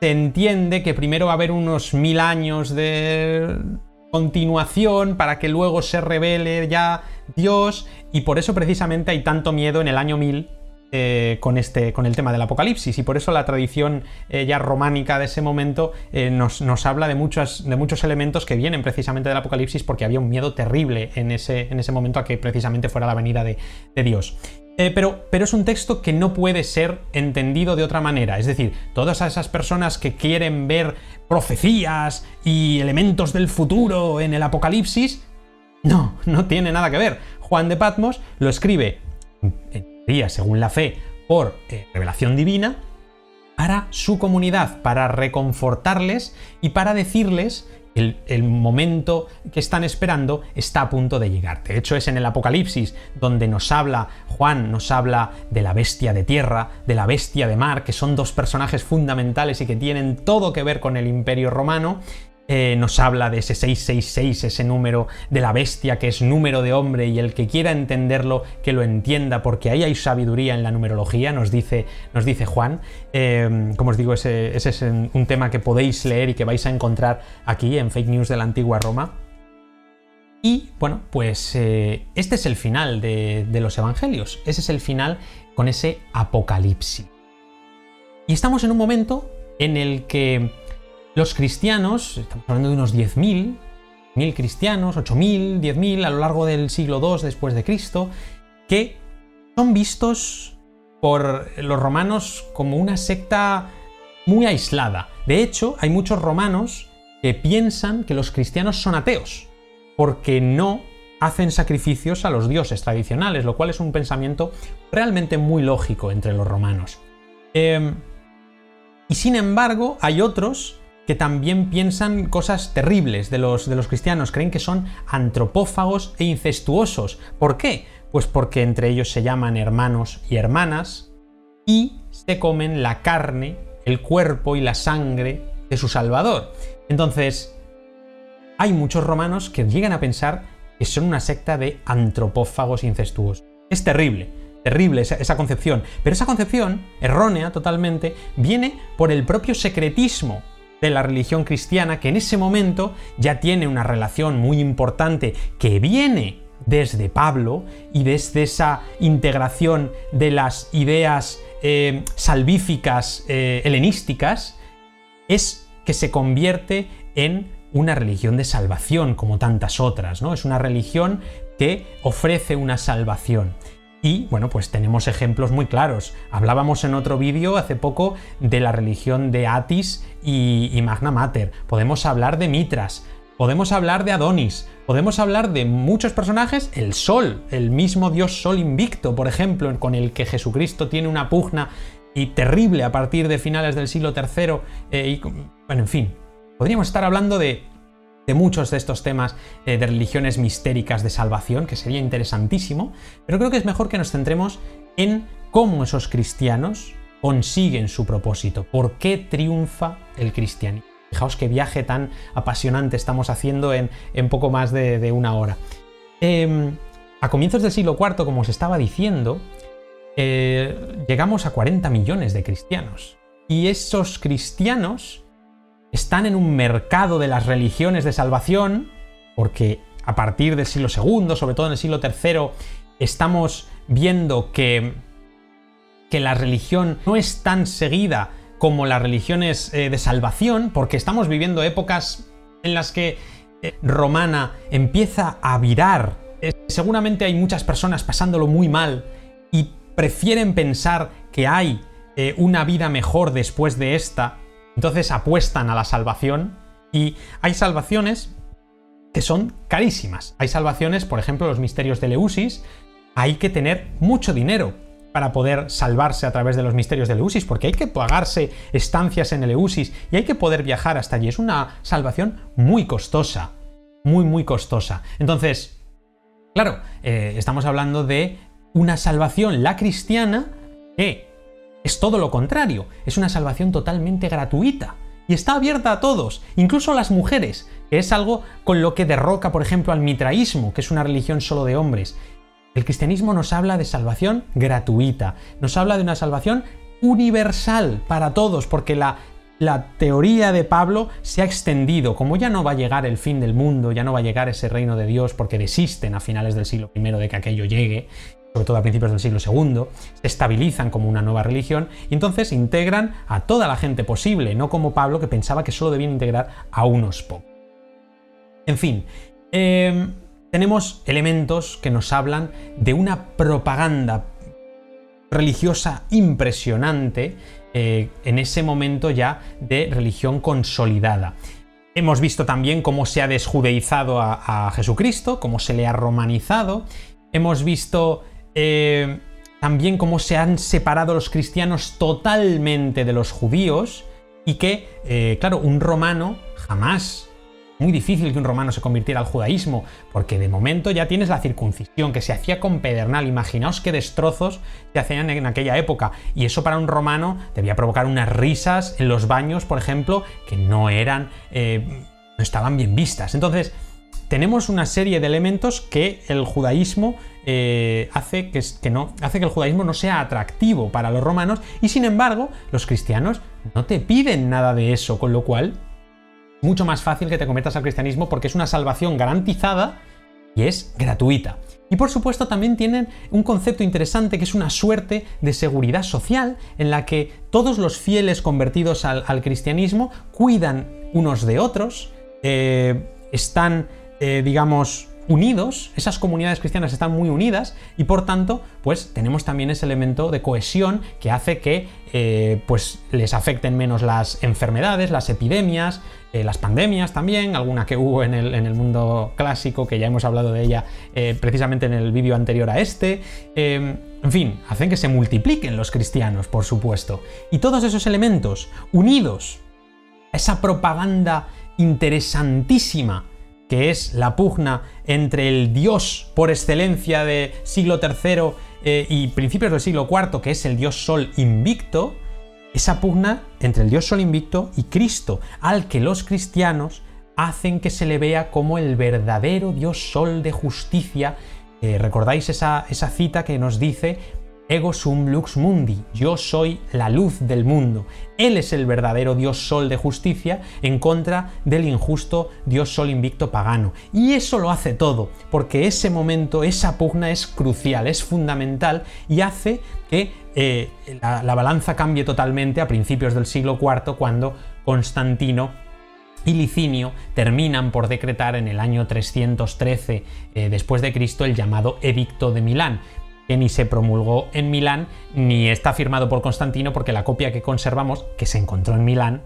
se entiende que primero va a haber unos mil años de continuación para que luego se revele ya Dios y por eso precisamente hay tanto miedo en el año 1000 eh, con, este, con el tema del apocalipsis y por eso la tradición eh, ya románica de ese momento eh, nos, habla de, muchos, de muchos elementos que vienen precisamente del apocalipsis porque había un miedo terrible en ese, en ese momento a que precisamente fuera la venida de, Dios. Pero, pero, es un texto que no puede ser entendido de otra manera. Es decir, todas esas personas que quieren ver profecías y elementos del futuro en el Apocalipsis, no, no tiene nada que ver. Juan de Patmos lo escribe, día, según la fe, por eh, revelación divina, para su comunidad, para reconfortarles y para decirles el, momento que están esperando está a punto de llegar. De hecho, es en el Apocalipsis donde nos habla, Juan nos habla de la bestia de tierra, de la bestia de mar, que son dos personajes fundamentales y que tienen todo que ver con el imperio romano, eh, nos habla de ese 666, ese número de la bestia que es número de hombre y el que quiera entenderlo, que lo entienda, porque ahí hay sabiduría en la numerología, nos dice, nos dice Juan. Em, como os digo, ese, es un tema que podéis leer y que vais a encontrar aquí en Fake News de la antigua Roma. Y bueno, pues eh, este es el final de los evangelios, ese es el final con ese apocalipsis. Y estamos en un momento en el que los cristianos, estamos hablando de unos 10.000, 1.000 cristianos, 8.000, 10.000 a lo largo del siglo II después de Cristo, que son vistos por los romanos como una secta muy aislada. De hecho, hay muchos romanos que piensan que los cristianos son ateos, porque no hacen sacrificios a los dioses tradicionales, lo cual es un pensamiento realmente muy lógico entre los romanos. Em, y sin embargo, hay otros que también piensan cosas terribles de los, de los cristianos, creen que son antropófagos e incestuosos. ¿Por qué? Pues porque entre ellos se llaman hermanos y hermanas y se comen la carne, el cuerpo y la sangre de su Salvador. Entonces, hay muchos romanos que llegan a pensar que son una secta de antropófagos incestuosos. Es terrible, terrible esa, esa, concepción. Pero esa concepción, errónea totalmente, viene por el propio secretismo de la religión cristiana, que en ese momento ya tiene una relación muy importante que viene desde Pablo y desde esa integración de las ideas eh, salvíficas eh, helenísticas, es que se convierte en una religión de salvación, como tantas otras, ¿no? Es una religión que ofrece una salvación. Y bueno, pues tenemos ejemplos muy claros. Hablábamos en otro vídeo hace poco de la religión de Atis y, Magna Mater. Podemos hablar de Mitras. Podemos hablar de Adonis, podemos hablar de muchos personajes, el Sol, el mismo dios Sol invicto, por ejemplo, con el que Jesucristo tiene una pugna y terrible a partir de finales del siglo III. Eh, y, bueno, en fin, podríamos estar hablando de de muchos de estos temas eh, de religiones mistéricas de salvación, que sería interesantísimo, pero creo que es mejor que nos centremos en cómo esos cristianos consiguen su propósito, por qué triunfa el cristianismo. Fijaos qué viaje tan apasionante estamos haciendo en, poco más de, una hora. Em, a comienzos del siglo IV, como os estaba diciendo, eh, llegamos a 40 millones de cristianos. Y esos cristianos están en un mercado de las religiones de salvación, porque a partir del siglo II, sobre todo en el siglo III, estamos viendo que, que la religión no es tan seguida como las religiones eh, de salvación, porque estamos viviendo épocas en las que eh, romana empieza a virar. Eh, seguramente hay muchas personas pasándolo muy mal y prefieren pensar que hay una vida mejor después de esta, entonces apuestan a la salvación y hay salvaciones que son carísimas. Hay salvaciones, por ejemplo, los misterios de Leusis, hay que tener mucho dinero para poder salvarse a través de los misterios de Eleusis, porque hay que pagarse estancias en Eleusis y hay que poder viajar hasta allí. Es una salvación muy costosa, muy, muy costosa. Entonces, claro, eh, estamos hablando de una salvación, la cristiana, que es todo lo contrario, es una salvación totalmente gratuita. Y está abierta a todos, incluso a las mujeres, que es algo con lo que derroca, por ejemplo, al mitraísmo, que es una religión solo de hombres. El cristianismo nos habla de salvación gratuita, nos habla de una salvación universal para todos, porque la, la teoría de Pablo se ha extendido, como ya no va a llegar el fin del mundo, ya no va a llegar ese reino de Dios, porque desisten a finales del siglo I de que aquello llegue, sobre todo a principios del siglo II, se estabilizan como una nueva religión y entonces integran a toda la gente posible, no como Pablo que pensaba que solo debían integrar a unos pocos. En fin, eh, tenemos elementos que nos hablan de una propaganda religiosa impresionante eh, en ese momento ya de religión consolidada. Hemos visto también cómo se ha desjudeizado a, Jesucristo, cómo se le ha romanizado. Hemos visto eh, también cómo se han separado los cristianos totalmente de los judíos y que, eh, claro, un romano jamás muy difícil que un romano se convirtiera al judaísmo, porque de momento ya tienes la circuncisión que se hacía con pedernal. Imaginaos qué destrozos se hacían en aquella época. Y eso para un romano debía provocar unas risas en los baños, por ejemplo, que no eran. Eh, no estaban bien vistas. Entonces, tenemos una serie de elementos que el judaísmo eh, hace, que, que no, hace que el judaísmo no sea atractivo para los romanos y sin embargo los cristianos no te piden nada de eso, con lo cual mucho más fácil que te conviertas al cristianismo porque es una salvación garantizada y es gratuita. Y por supuesto también tienen un concepto interesante que es una suerte de seguridad social en la que todos los fieles convertidos al, cristianismo cuidan unos de otros, eh, están, eh, digamos, unidos, esas comunidades cristianas están muy unidas y por tanto, pues tenemos también ese elemento de cohesión que hace que eh, pues les afecten menos las enfermedades, las epidemias, eh, las pandemias también, alguna que hubo en el, mundo clásico, que ya hemos hablado de ella eh, precisamente en el vídeo anterior a este. en fin, hacen que se multipliquen los cristianos, por supuesto. Y todos esos elementos unidos a esa propaganda interesantísima que es la pugna entre el dios por excelencia de siglo III eh, y principios del siglo IV, que es el dios Sol invicto, esa pugna entre el dios Sol invicto y Cristo, al que los cristianos hacen que se le vea como el verdadero dios Sol de justicia. Eh, ¿Recordáis esa, esa cita que nos dice Ego sum lux mundi, yo soy la luz del mundo. Él es el verdadero Dios Sol de justicia en contra del injusto Dios Sol invicto pagano. Y eso lo hace todo, porque ese momento, esa pugna es crucial, es fundamental y hace que eh, la, balanza cambie totalmente a principios del siglo IV cuando Constantino y Licinio terminan por decretar en el año 313 eh, después de Cristo el llamado Edicto de Milán que ni se promulgó en Milán ni está firmado por Constantino porque la copia que conservamos, que se encontró en Milán,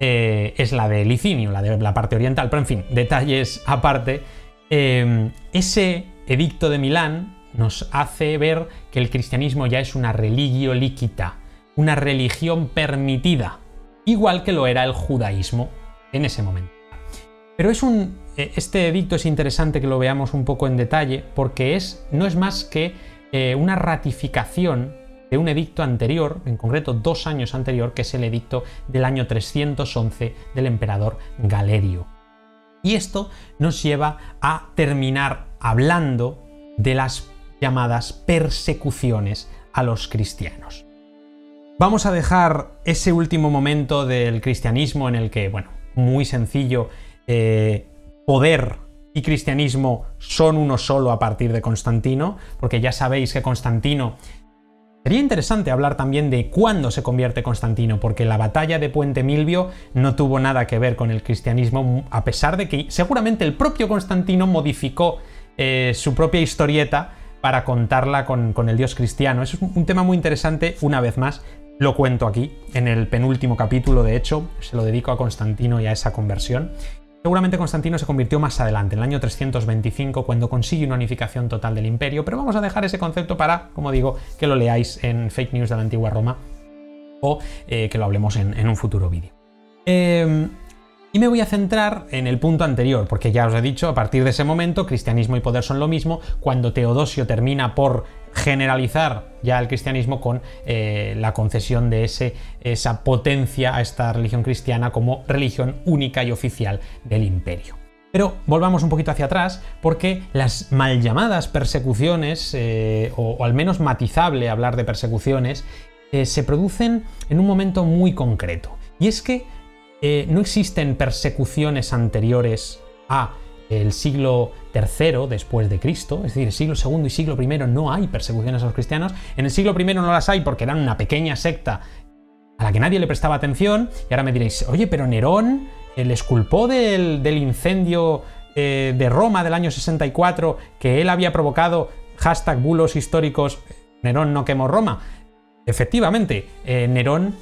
eh, es la de Licinio, la de la parte oriental. Pero en fin, detalles aparte. Eh, ese edicto de Milán nos hace ver que el cristianismo ya es una religio líquita, una religión permitida, igual que lo era el judaísmo en ese momento. Pero es un, eh, este edicto es interesante que lo veamos un poco en detalle porque es, no es más que eh, una ratificación de un edicto anterior, en concreto dos años anterior, que es el edicto del año 311 del emperador Galerio. Y esto nos lleva a terminar hablando de las llamadas persecuciones a los cristianos. Vamos a dejar ese último momento del cristianismo en el que, bueno, muy sencillo, eh, poder y cristianismo son uno solo a partir de Constantino, porque ya sabéis que Constantino... Sería interesante hablar también de cuándo se convierte Constantino, porque la batalla de Puente Milvio no tuvo nada que ver con el cristianismo, a pesar de que seguramente el propio Constantino modificó eh, su propia historieta para contarla con, el dios cristiano. Es un tema muy interesante, una vez más, lo cuento aquí, en el penúltimo capítulo, de hecho, se lo dedico a Constantino y a esa conversión. Seguramente Constantino se convirtió más adelante, en el año 325, cuando consigue una unificación total del imperio, pero vamos a dejar ese concepto para, como digo, que lo leáis en Fake News de la antigua Roma o eh, que lo hablemos en, un futuro vídeo. Em, y me voy a centrar en el punto anterior, porque ya os he dicho, a partir de ese momento, cristianismo y poder son lo mismo, cuando Teodosio termina por generalizar ya el cristianismo con eh, la concesión de ese, esa potencia a esta religión cristiana como religión única y oficial del imperio. Pero volvamos un poquito hacia atrás, porque las mal llamadas persecuciones, eh, o, al menos matizable hablar de persecuciones, eh, se producen en un momento muy concreto. Y es que no existen persecuciones anteriores a el siglo III después de Cristo, es decir, siglo II y siglo I no hay persecuciones a los cristianos, en el siglo I no las hay porque eran una pequeña secta a la que nadie le prestaba atención, y ahora me diréis, oye, pero Nerón eh, les culpó del, incendio eh, de Roma del año 64 que él había provocado, hashtag bulos históricos, Nerón no quemó Roma. Efectivamente, eh, Nerón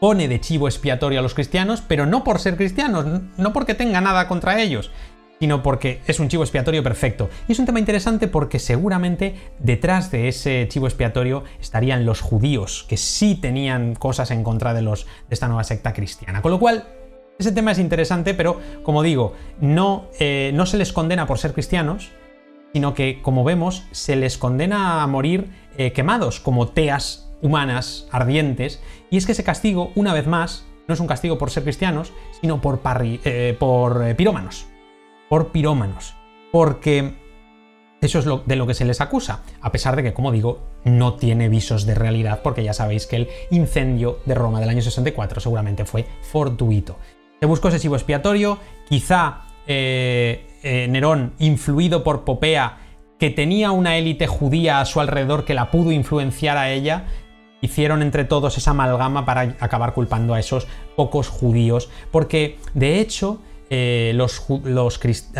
pone de chivo expiatorio a los cristianos, pero no por ser cristianos, no porque tenga nada contra ellos, sino porque es un chivo expiatorio perfecto. Y es un tema interesante porque seguramente detrás de ese chivo expiatorio estarían los judíos, que sí tenían cosas en contra de, los, de esta nueva secta cristiana. Con lo cual, ese tema es interesante, pero como digo, no, eh, no se les condena por ser cristianos, sino que, como vemos, se les condena a morir eh, quemados como teas humanas ardientes, y es que ese castigo, una vez más, no es un castigo por ser cristianos, sino por, eh, por pirómanos. Por pirómanos, porque eso es lo, de lo que se les acusa, a pesar de que, como digo, no tiene visos de realidad, porque ya sabéis que el incendio de Roma del año 64 seguramente fue fortuito. Se buscó ese expiatorio, quizá eh, eh, Nerón, influido por Popea, que tenía una élite judía a su alrededor que la pudo influenciar a ella, hicieron entre todos esa amalgama para acabar culpando a esos pocos judíos, porque de hecho eh, los,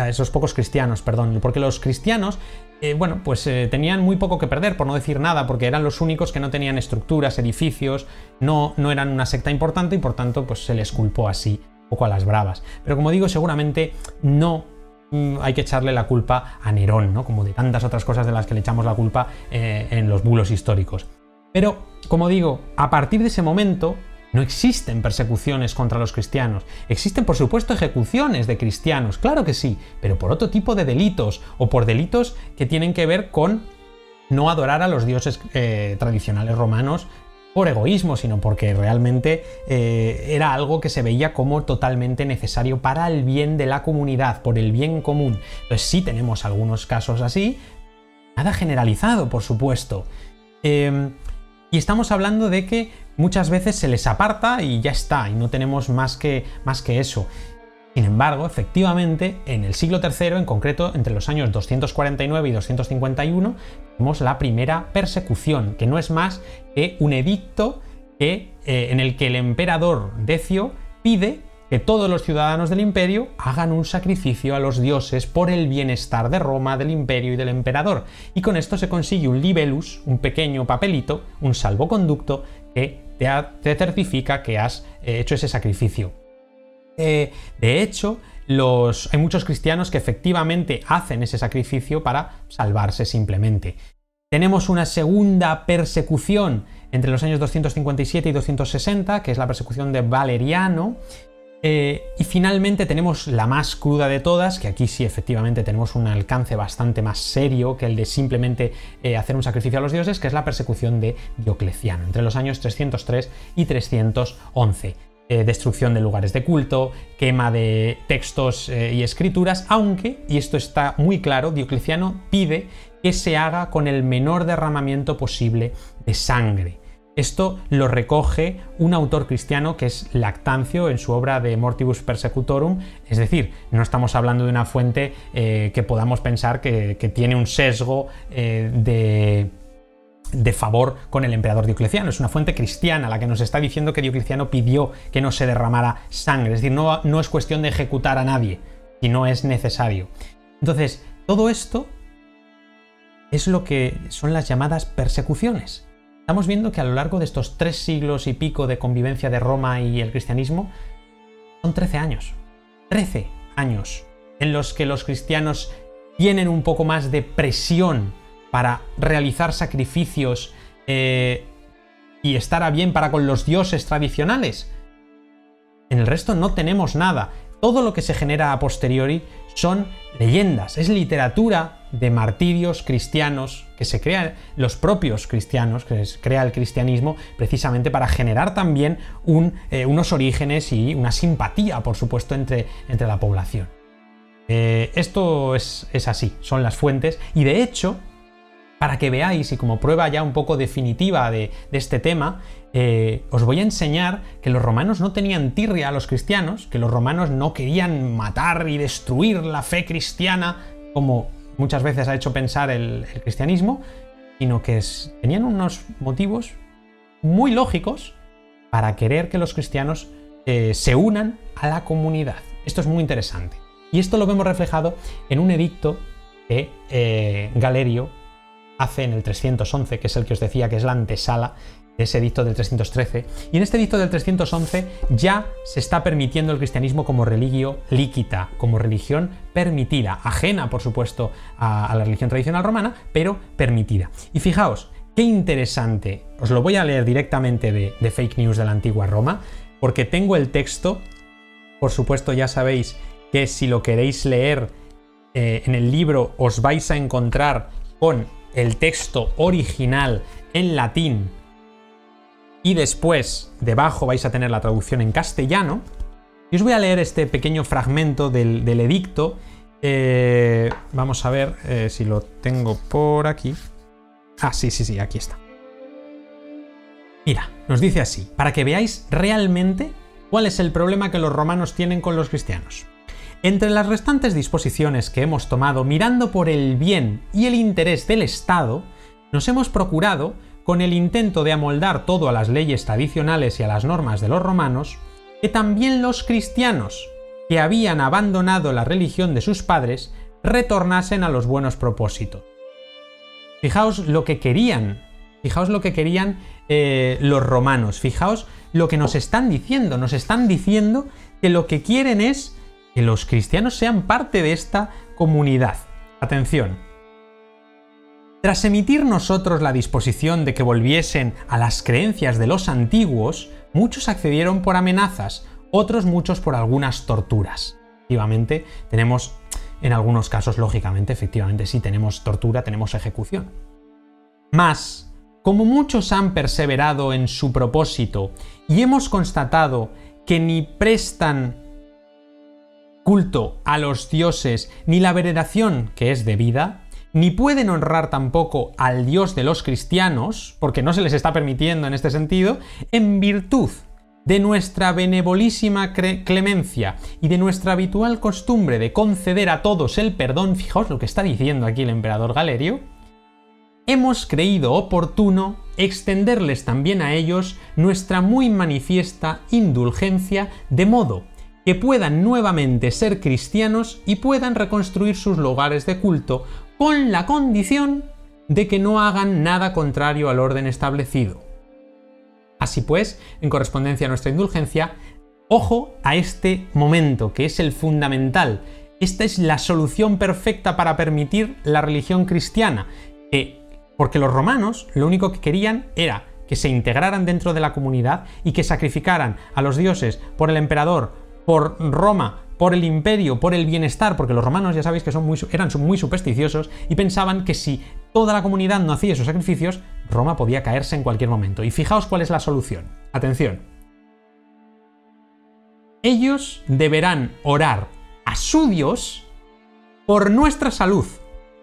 esos pocos cristianos, perdón, porque los cristianos, eh, bueno, pues eh, tenían muy poco que perder, por no decir nada, porque eran los únicos que no tenían estructuras, edificios, no, no eran una secta importante y por tanto pues se les culpó así, un poco a las bravas. Pero como digo, seguramente no mm, hay que echarle la culpa a Nerón, ¿no? Como de tantas otras cosas de las que le echamos la culpa en los bulos históricos. Pero, como digo, a partir de ese momento, no existen persecuciones contra los cristianos. Existen, por supuesto, ejecuciones de cristianos, claro que sí, pero por otro tipo de delitos o por delitos que tienen que ver con no adorar a los dioses eh, tradicionales romanos por egoísmo, sino porque realmente eh, era algo que se veía como totalmente necesario para el bien de la comunidad, por el bien común. Entonces sí tenemos algunos casos así, nada generalizado, por supuesto. Em, y estamos hablando de que muchas veces se les aparta y ya está, y no tenemos más que, más que eso. Sin embargo, efectivamente, en el siglo III, en concreto entre los años 249 y 251, tenemos la primera persecución, que no es más que un edicto que, eh, en el que el emperador Decio pide que todos los ciudadanos del imperio hagan un sacrificio a los dioses por el bienestar de Roma, del imperio y del emperador. Y con esto se consigue un libelus, un pequeño papelito, un salvoconducto que te, certifica que has eh, hecho ese sacrificio. Eh, de hecho, hay muchos cristianos que efectivamente hacen ese sacrificio para salvarse simplemente. Tenemos una segunda persecución entre los años 257 y 260, que es la persecución de Valeriano, Eh, y finalmente tenemos la más cruda de todas, que aquí sí efectivamente tenemos un alcance bastante más serio que el de simplemente eh, hacer un sacrificio a los dioses, que es la persecución de Diocleciano, entre los años 303 y 311. Eh, destrucción de lugares de culto, quema de textos y escrituras, aunque, y esto está muy claro, Diocleciano pide que se haga con el menor derramamiento posible de sangre. Esto lo recoge un autor cristiano que es Lactancio en su obra de Mortibus Persecutorum, es decir, no estamos hablando de una fuente eh, que podamos pensar que, tiene un sesgo eh, de, de favor con el emperador Diocleciano. Es una fuente cristiana la que nos está diciendo que Diocleciano pidió que no se derramara sangre. Es decir, no, no es cuestión de ejecutar a nadie, si no es necesario. Entonces, todo esto es lo que son las llamadas persecuciones. Estamos viendo que a lo largo de estos tres siglos y pico de convivencia de Roma y el cristianismo, son 13 años. 13 años en los que los cristianos tienen un poco más de presión para realizar sacrificios eh, y estar a bien para con los dioses tradicionales. En el resto no tenemos nada. Todo lo que se genera a posteriori son leyendas, es literatura de martirios cristianos que se crean los propios cristianos, que se crea el cristianismo precisamente para generar también eh, unos orígenes y una simpatía, por supuesto, entre, entre la población. Eh, esto es, así, son las fuentes, y de hecho, para que veáis y como prueba ya un poco definitiva de, este tema, eh, os voy a enseñar que los romanos no tenían tirria a los cristianos, que los romanos no querían matar y destruir la fe cristiana como muchas veces ha hecho pensar el, cristianismo, sino que tenían unos motivos muy lógicos para querer que los cristianos eh, se unan a la comunidad. Esto es muy interesante. Y esto lo vemos reflejado en un edicto que eh, Galerio hace en el 311, que es el que os decía que es la antesala ese edicto del 313. Y en este edicto del 311 ya se está permitiendo el cristianismo como religio líquita, como religión permitida, ajena, por supuesto, a, la religión tradicional romana, pero permitida. Y fijaos, qué interesante, os lo voy a leer directamente de, fake news de la antigua Roma, porque tengo el texto, por supuesto ya sabéis que si lo queréis leer eh, en el libro os vais a encontrar con el texto original en latín y después debajo vais a tener la traducción en castellano. Y os voy a leer este pequeño fragmento del, edicto. Eh, vamos a ver eh, si lo tengo por aquí. Ah, sí, sí, sí, aquí está. Mira, nos dice así, para que veáis realmente cuál es el problema que los romanos tienen con los cristianos. Entre las restantes disposiciones que hemos tomado mirando por el bien y el interés del Estado, nos hemos procurado con el intento de amoldar todo a las leyes tradicionales y a las normas de los romanos, que también los cristianos, que habían abandonado la religión de sus padres, retornasen a los buenos propósitos. Fijaos lo que querían, fijaos lo que querían eh, los romanos, fijaos lo que nos están diciendo, nos están diciendo que lo que quieren es que los cristianos sean parte de esta comunidad. Atención, tras emitir nosotros la disposición de que volviesen a las creencias de los antiguos, muchos accedieron por amenazas, otros muchos por algunas torturas. Efectivamente, tenemos, en algunos casos, lógicamente, efectivamente, sí tenemos tortura, tenemos ejecución. Mas, como muchos han perseverado en su propósito y hemos constatado que ni prestan culto a los dioses ni la veneración que es debida, ni pueden honrar tampoco al Dios de los cristianos, porque no se les está permitiendo en este sentido, en virtud de nuestra benevolísima clemencia y de nuestra habitual costumbre de conceder a todos el perdón, fijaos lo que está diciendo aquí el emperador Galerio, hemos creído oportuno extenderles también a ellos nuestra muy manifiesta indulgencia, de modo que puedan nuevamente ser cristianos y puedan reconstruir sus lugares de culto con la condición de que no hagan nada contrario al orden establecido. Así pues, en correspondencia a nuestra indulgencia, ojo a este momento, que es el fundamental. Esta es la solución perfecta para permitir la religión cristiana, porque los romanos lo único que querían era que se integraran dentro de la comunidad y que sacrificaran a los dioses por el emperador por Roma, por el imperio, por el bienestar, porque los romanos ya sabéis que son muy, eran muy supersticiosos y pensaban que si toda la comunidad no hacía esos sacrificios, Roma podía caerse en cualquier momento. Y fijaos cuál es la solución. Atención. Ellos deberán orar a su Dios por nuestra salud,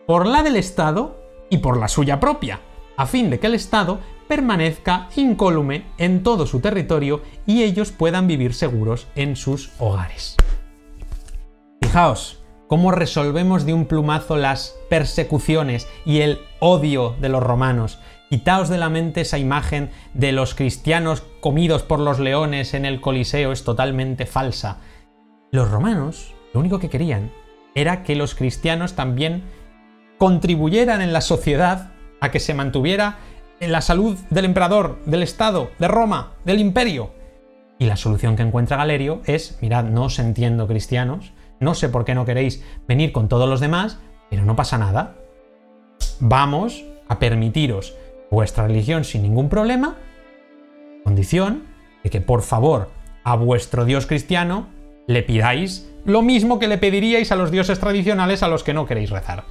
por la del Estado y por la suya propia, a fin de que el Estado permanezca incólume en todo su territorio y ellos puedan vivir seguros en sus hogares. Fijaos cómo resolvemos de un plumazo las persecuciones y el odio de los romanos. Quitaos de la mente esa imagen de los cristianos comidos por los leones en el Coliseo, es totalmente falsa. Los romanos lo único que querían era que los cristianos también contribuyeran en la sociedad a que se mantuviera en la salud del emperador, del Estado, de Roma, del imperio. Y la solución que encuentra Galerio es, mirad, no os entiendo cristianos, no sé por qué no queréis venir con todos los demás, pero no pasa nada. Vamos a permitiros vuestra religión sin ningún problema, condición de que por favor a vuestro Dios cristiano le pidáis lo mismo que le pediríais a los dioses tradicionales a los que no queréis rezar.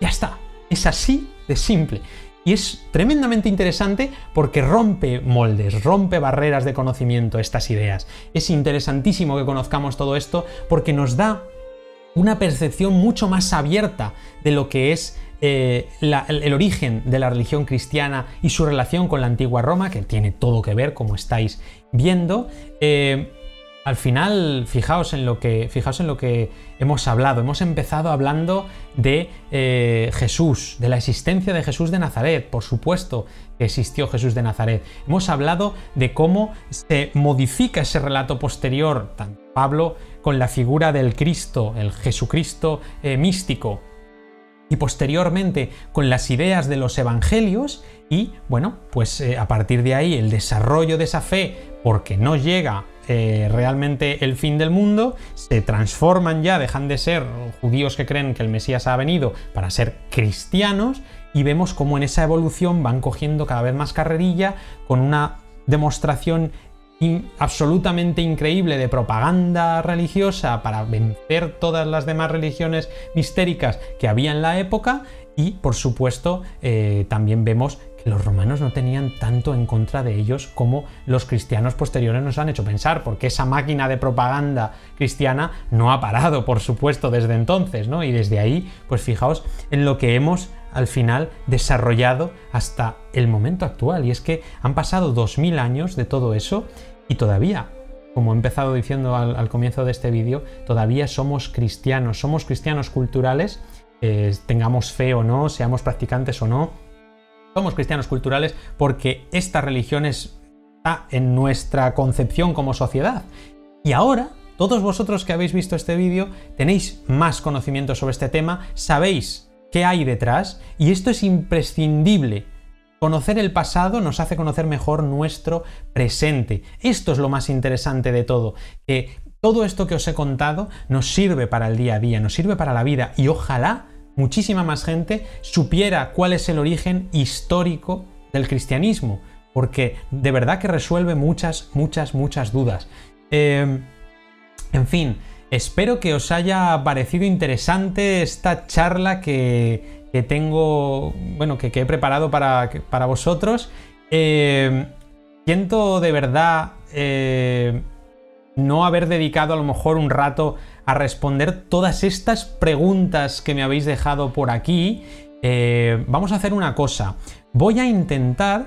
Ya está, es así de simple. Y es tremendamente interesante porque rompe moldes, rompe barreras de conocimiento estas ideas. Es interesantísimo que conozcamos todo esto porque nos da una percepción mucho más abierta de lo que es eh, el, origen de la religión cristiana y su relación con la antigua Roma, que tiene todo que ver, como estáis viendo. Eh, al final, fijaos en, lo que, fijaos en lo que hemos hablado. Hemos empezado hablando de eh, Jesús, de la existencia de Jesús de Nazaret. Por supuesto que existió Jesús de Nazaret. Hemos hablado de cómo se modifica ese relato posterior, tanto Pablo con la figura del Cristo, el Jesucristo eh, místico, y posteriormente con las ideas de los evangelios y bueno, pues eh, a partir de ahí el desarrollo de esa fe, porque no llega eh, realmente el fin del mundo, se transforman ya, dejan de ser judíos que creen que el Mesías ha venido para ser cristianos y vemos cómo en esa evolución van cogiendo cada vez más carrerilla con una demostración absolutamente increíble de propaganda religiosa para vencer todas las demás religiones mistéricas que había en la época y por supuesto eh, también vemos los romanos no tenían tanto en contra de ellos como los cristianos posteriores nos han hecho pensar, porque esa máquina de propaganda cristiana no ha parado, por supuesto, desde entonces, ¿no? Y desde ahí, pues fijaos en lo que hemos al final desarrollado hasta el momento actual. Y es que han pasado 2000 años de todo eso y todavía, como he empezado diciendo al, comienzo de este vídeo, todavía somos cristianos, somos cristianos culturales, eh, tengamos fe o no, seamos practicantes o no, somos cristianos culturales porque esta religión está en nuestra concepción como sociedad. Y ahora, todos vosotros que habéis visto este vídeo, tenéis más conocimiento sobre este tema, sabéis qué hay detrás y esto es imprescindible Conocer el pasado nos hace conocer mejor nuestro presente. Esto es lo más interesante de todo, que todo esto que os he contado nos sirve para el día a día, nos sirve para la vida y ojalá muchísima más gente supiera cuál es el origen histórico del cristianismo, porque de verdad que resuelve muchas, muchas, muchas dudas. Em, en fin, espero que os haya parecido interesante esta charla que, que tengo, bueno, que, he preparado para, para vosotros. Eh, siento de verdad eh, no haber dedicado a lo mejor un rato a responder todas estas preguntas que me habéis dejado por aquí. Eh, vamos a hacer una cosa. Voy a intentar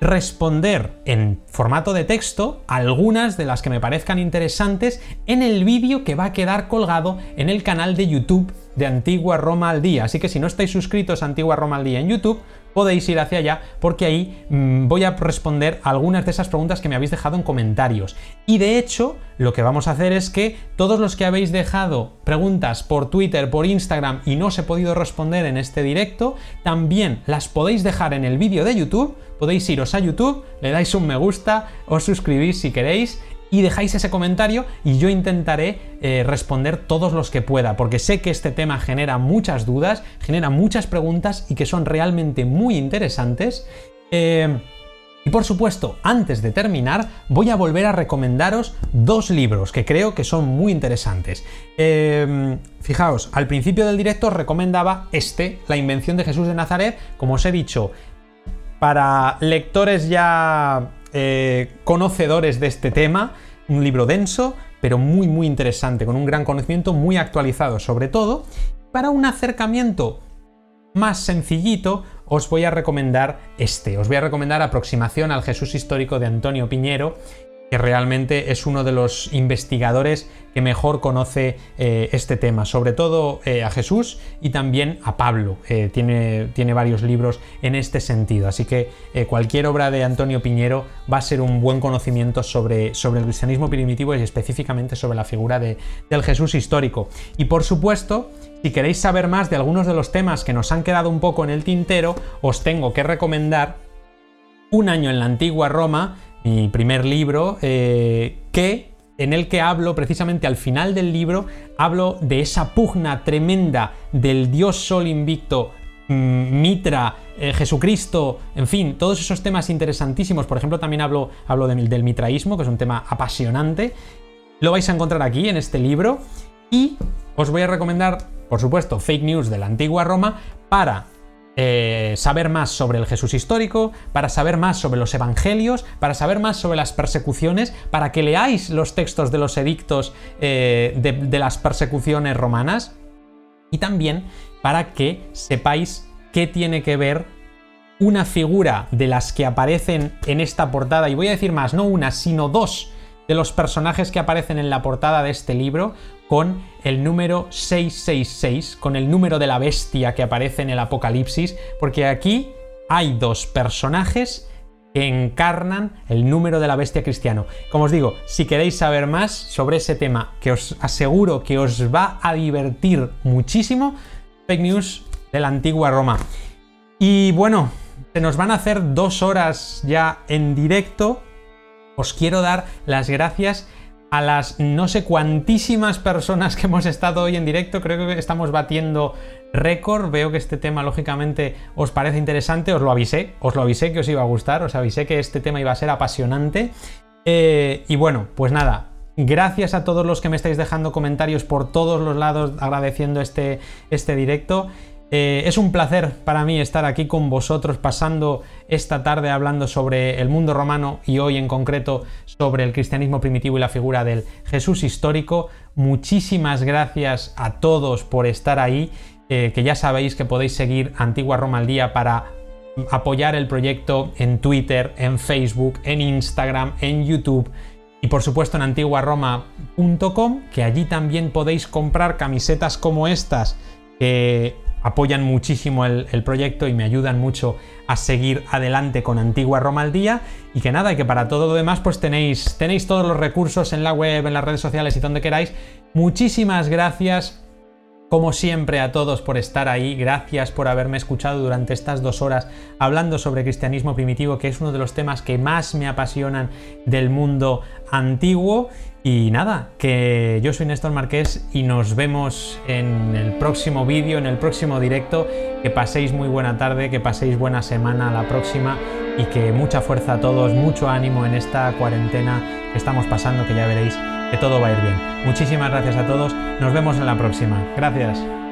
responder en formato de texto algunas de las que me parezcan interesantes en el vídeo que va a quedar colgado en el canal de YouTube de Antigua Roma al Día. Así que si no estáis suscritos a Antigua Roma al Día en YouTube, podéis ir hacia allá porque ahí mm, voy a responder algunas de esas preguntas que me habéis dejado en comentarios. Y de hecho, lo que vamos a hacer es que todos los que habéis dejado preguntas por Twitter, por Instagram y no os he podido responder en este directo, también las podéis dejar en el vídeo de YouTube. Podéis iros a YouTube, le dais un me gusta, os suscribís si queréis y dejáis ese comentario y yo intentaré eh, responder todos los que pueda, porque sé que este tema genera muchas dudas, genera muchas preguntas y que son realmente muy interesantes. Eh, Y por supuesto, antes de terminar, voy a volver a recomendaros dos libros que creo que son muy interesantes. Em, fijaos, al principio del directo os recomendaba este, La invención de Jesús de Nazaret, como os he dicho, para lectores ya eh, conocedores de este tema, un libro denso, pero muy muy interesante, con un gran conocimiento, muy actualizado sobre todo. Para un acercamiento más sencillito, os voy a recomendar este. Os voy a recomendar Aproximación al Jesús Histórico de Antonio Piñero, que realmente es uno de los investigadores que mejor conoce eh, este tema, sobre todo eh, a Jesús y también a Pablo. Eh, tiene, tiene, varios libros en este sentido, así que cualquier obra de Antonio Piñero va a ser un buen conocimiento sobre, sobre el cristianismo primitivo y específicamente sobre la figura de, del Jesús histórico. Y por supuesto, si queréis saber más de algunos de los temas que nos han quedado un poco en el tintero, os tengo que recomendar Un año en la antigua Roma, mi primer libro, eh, que en el que hablo precisamente al final del libro, hablo de esa pugna tremenda del dios sol invicto, mm, Mitra, eh, Jesucristo, en fin, todos esos temas interesantísimos. Por ejemplo, también hablo, hablo del mitraísmo, que es un tema apasionante. Lo vais a encontrar aquí en este libro. Y os voy a recomendar, por supuesto, fake news de la antigua Roma para eh, saber más sobre el Jesús histórico, para saber más sobre los evangelios, para saber más sobre las persecuciones, para que leáis los textos de los edictos eh, de, las persecuciones romanas y también para que sepáis qué tiene que ver una figura de las que aparecen en esta portada, y voy a decir más, no una, sino dos de los personajes que aparecen en la portada de este libro con el número 666, con el número de la bestia que aparece en el Apocalipsis, porque aquí hay dos personajes que encarnan el número de la bestia cristiano. Como os digo, si queréis saber más sobre ese tema, que os aseguro que os va a divertir muchísimo, fake news de la antigua Roma. Y bueno, se nos van a hacer dos horas ya en directo os quiero dar las gracias a las no sé cuantísimas personas que hemos estado hoy en directo. Creo que estamos batiendo récord. Veo que este tema, lógicamente, os parece interesante. Os lo avisé, os lo avisé que os iba a gustar, os avisé que este tema iba a ser apasionante. Eh, y bueno, pues nada. Gracias a todos los que me estáis dejando comentarios por todos los lados agradeciendo este, este directo. Eh, es un placer para mí estar aquí con vosotros pasando esta tarde hablando sobre el mundo romano y hoy en concreto sobre el cristianismo primitivo y la figura del Jesús histórico. Muchísimas gracias a todos por estar ahí, eh, que ya sabéis que podéis seguir Antigua Roma al Día para apoyar el proyecto en Twitter, en Facebook, en Instagram, en YouTube y por supuesto en antiguaroma.com, que allí también podéis comprar camisetas como estas apoyan muchísimo el, proyecto y me ayudan mucho a seguir adelante con Antigua Roma al día y que nada, y que para todo lo demás pues tenéis, tenéis todos los recursos en la web, en las redes sociales y donde queráis. Muchísimas gracias como siempre a todos por estar ahí, gracias por haberme escuchado durante estas dos horas hablando sobre cristianismo primitivo, que es uno de los temas que más me apasionan del mundo antiguo. Y nada, que yo soy Néstor Marqués y nos vemos en el próximo vídeo, en el próximo directo. Que paséis muy buena tarde, que paséis buena semana la próxima y que mucha fuerza a todos, mucho ánimo en esta cuarentena que estamos pasando, que ya veréis que todo va a ir bien. Muchísimas gracias a todos, nos vemos en la próxima. Gracias.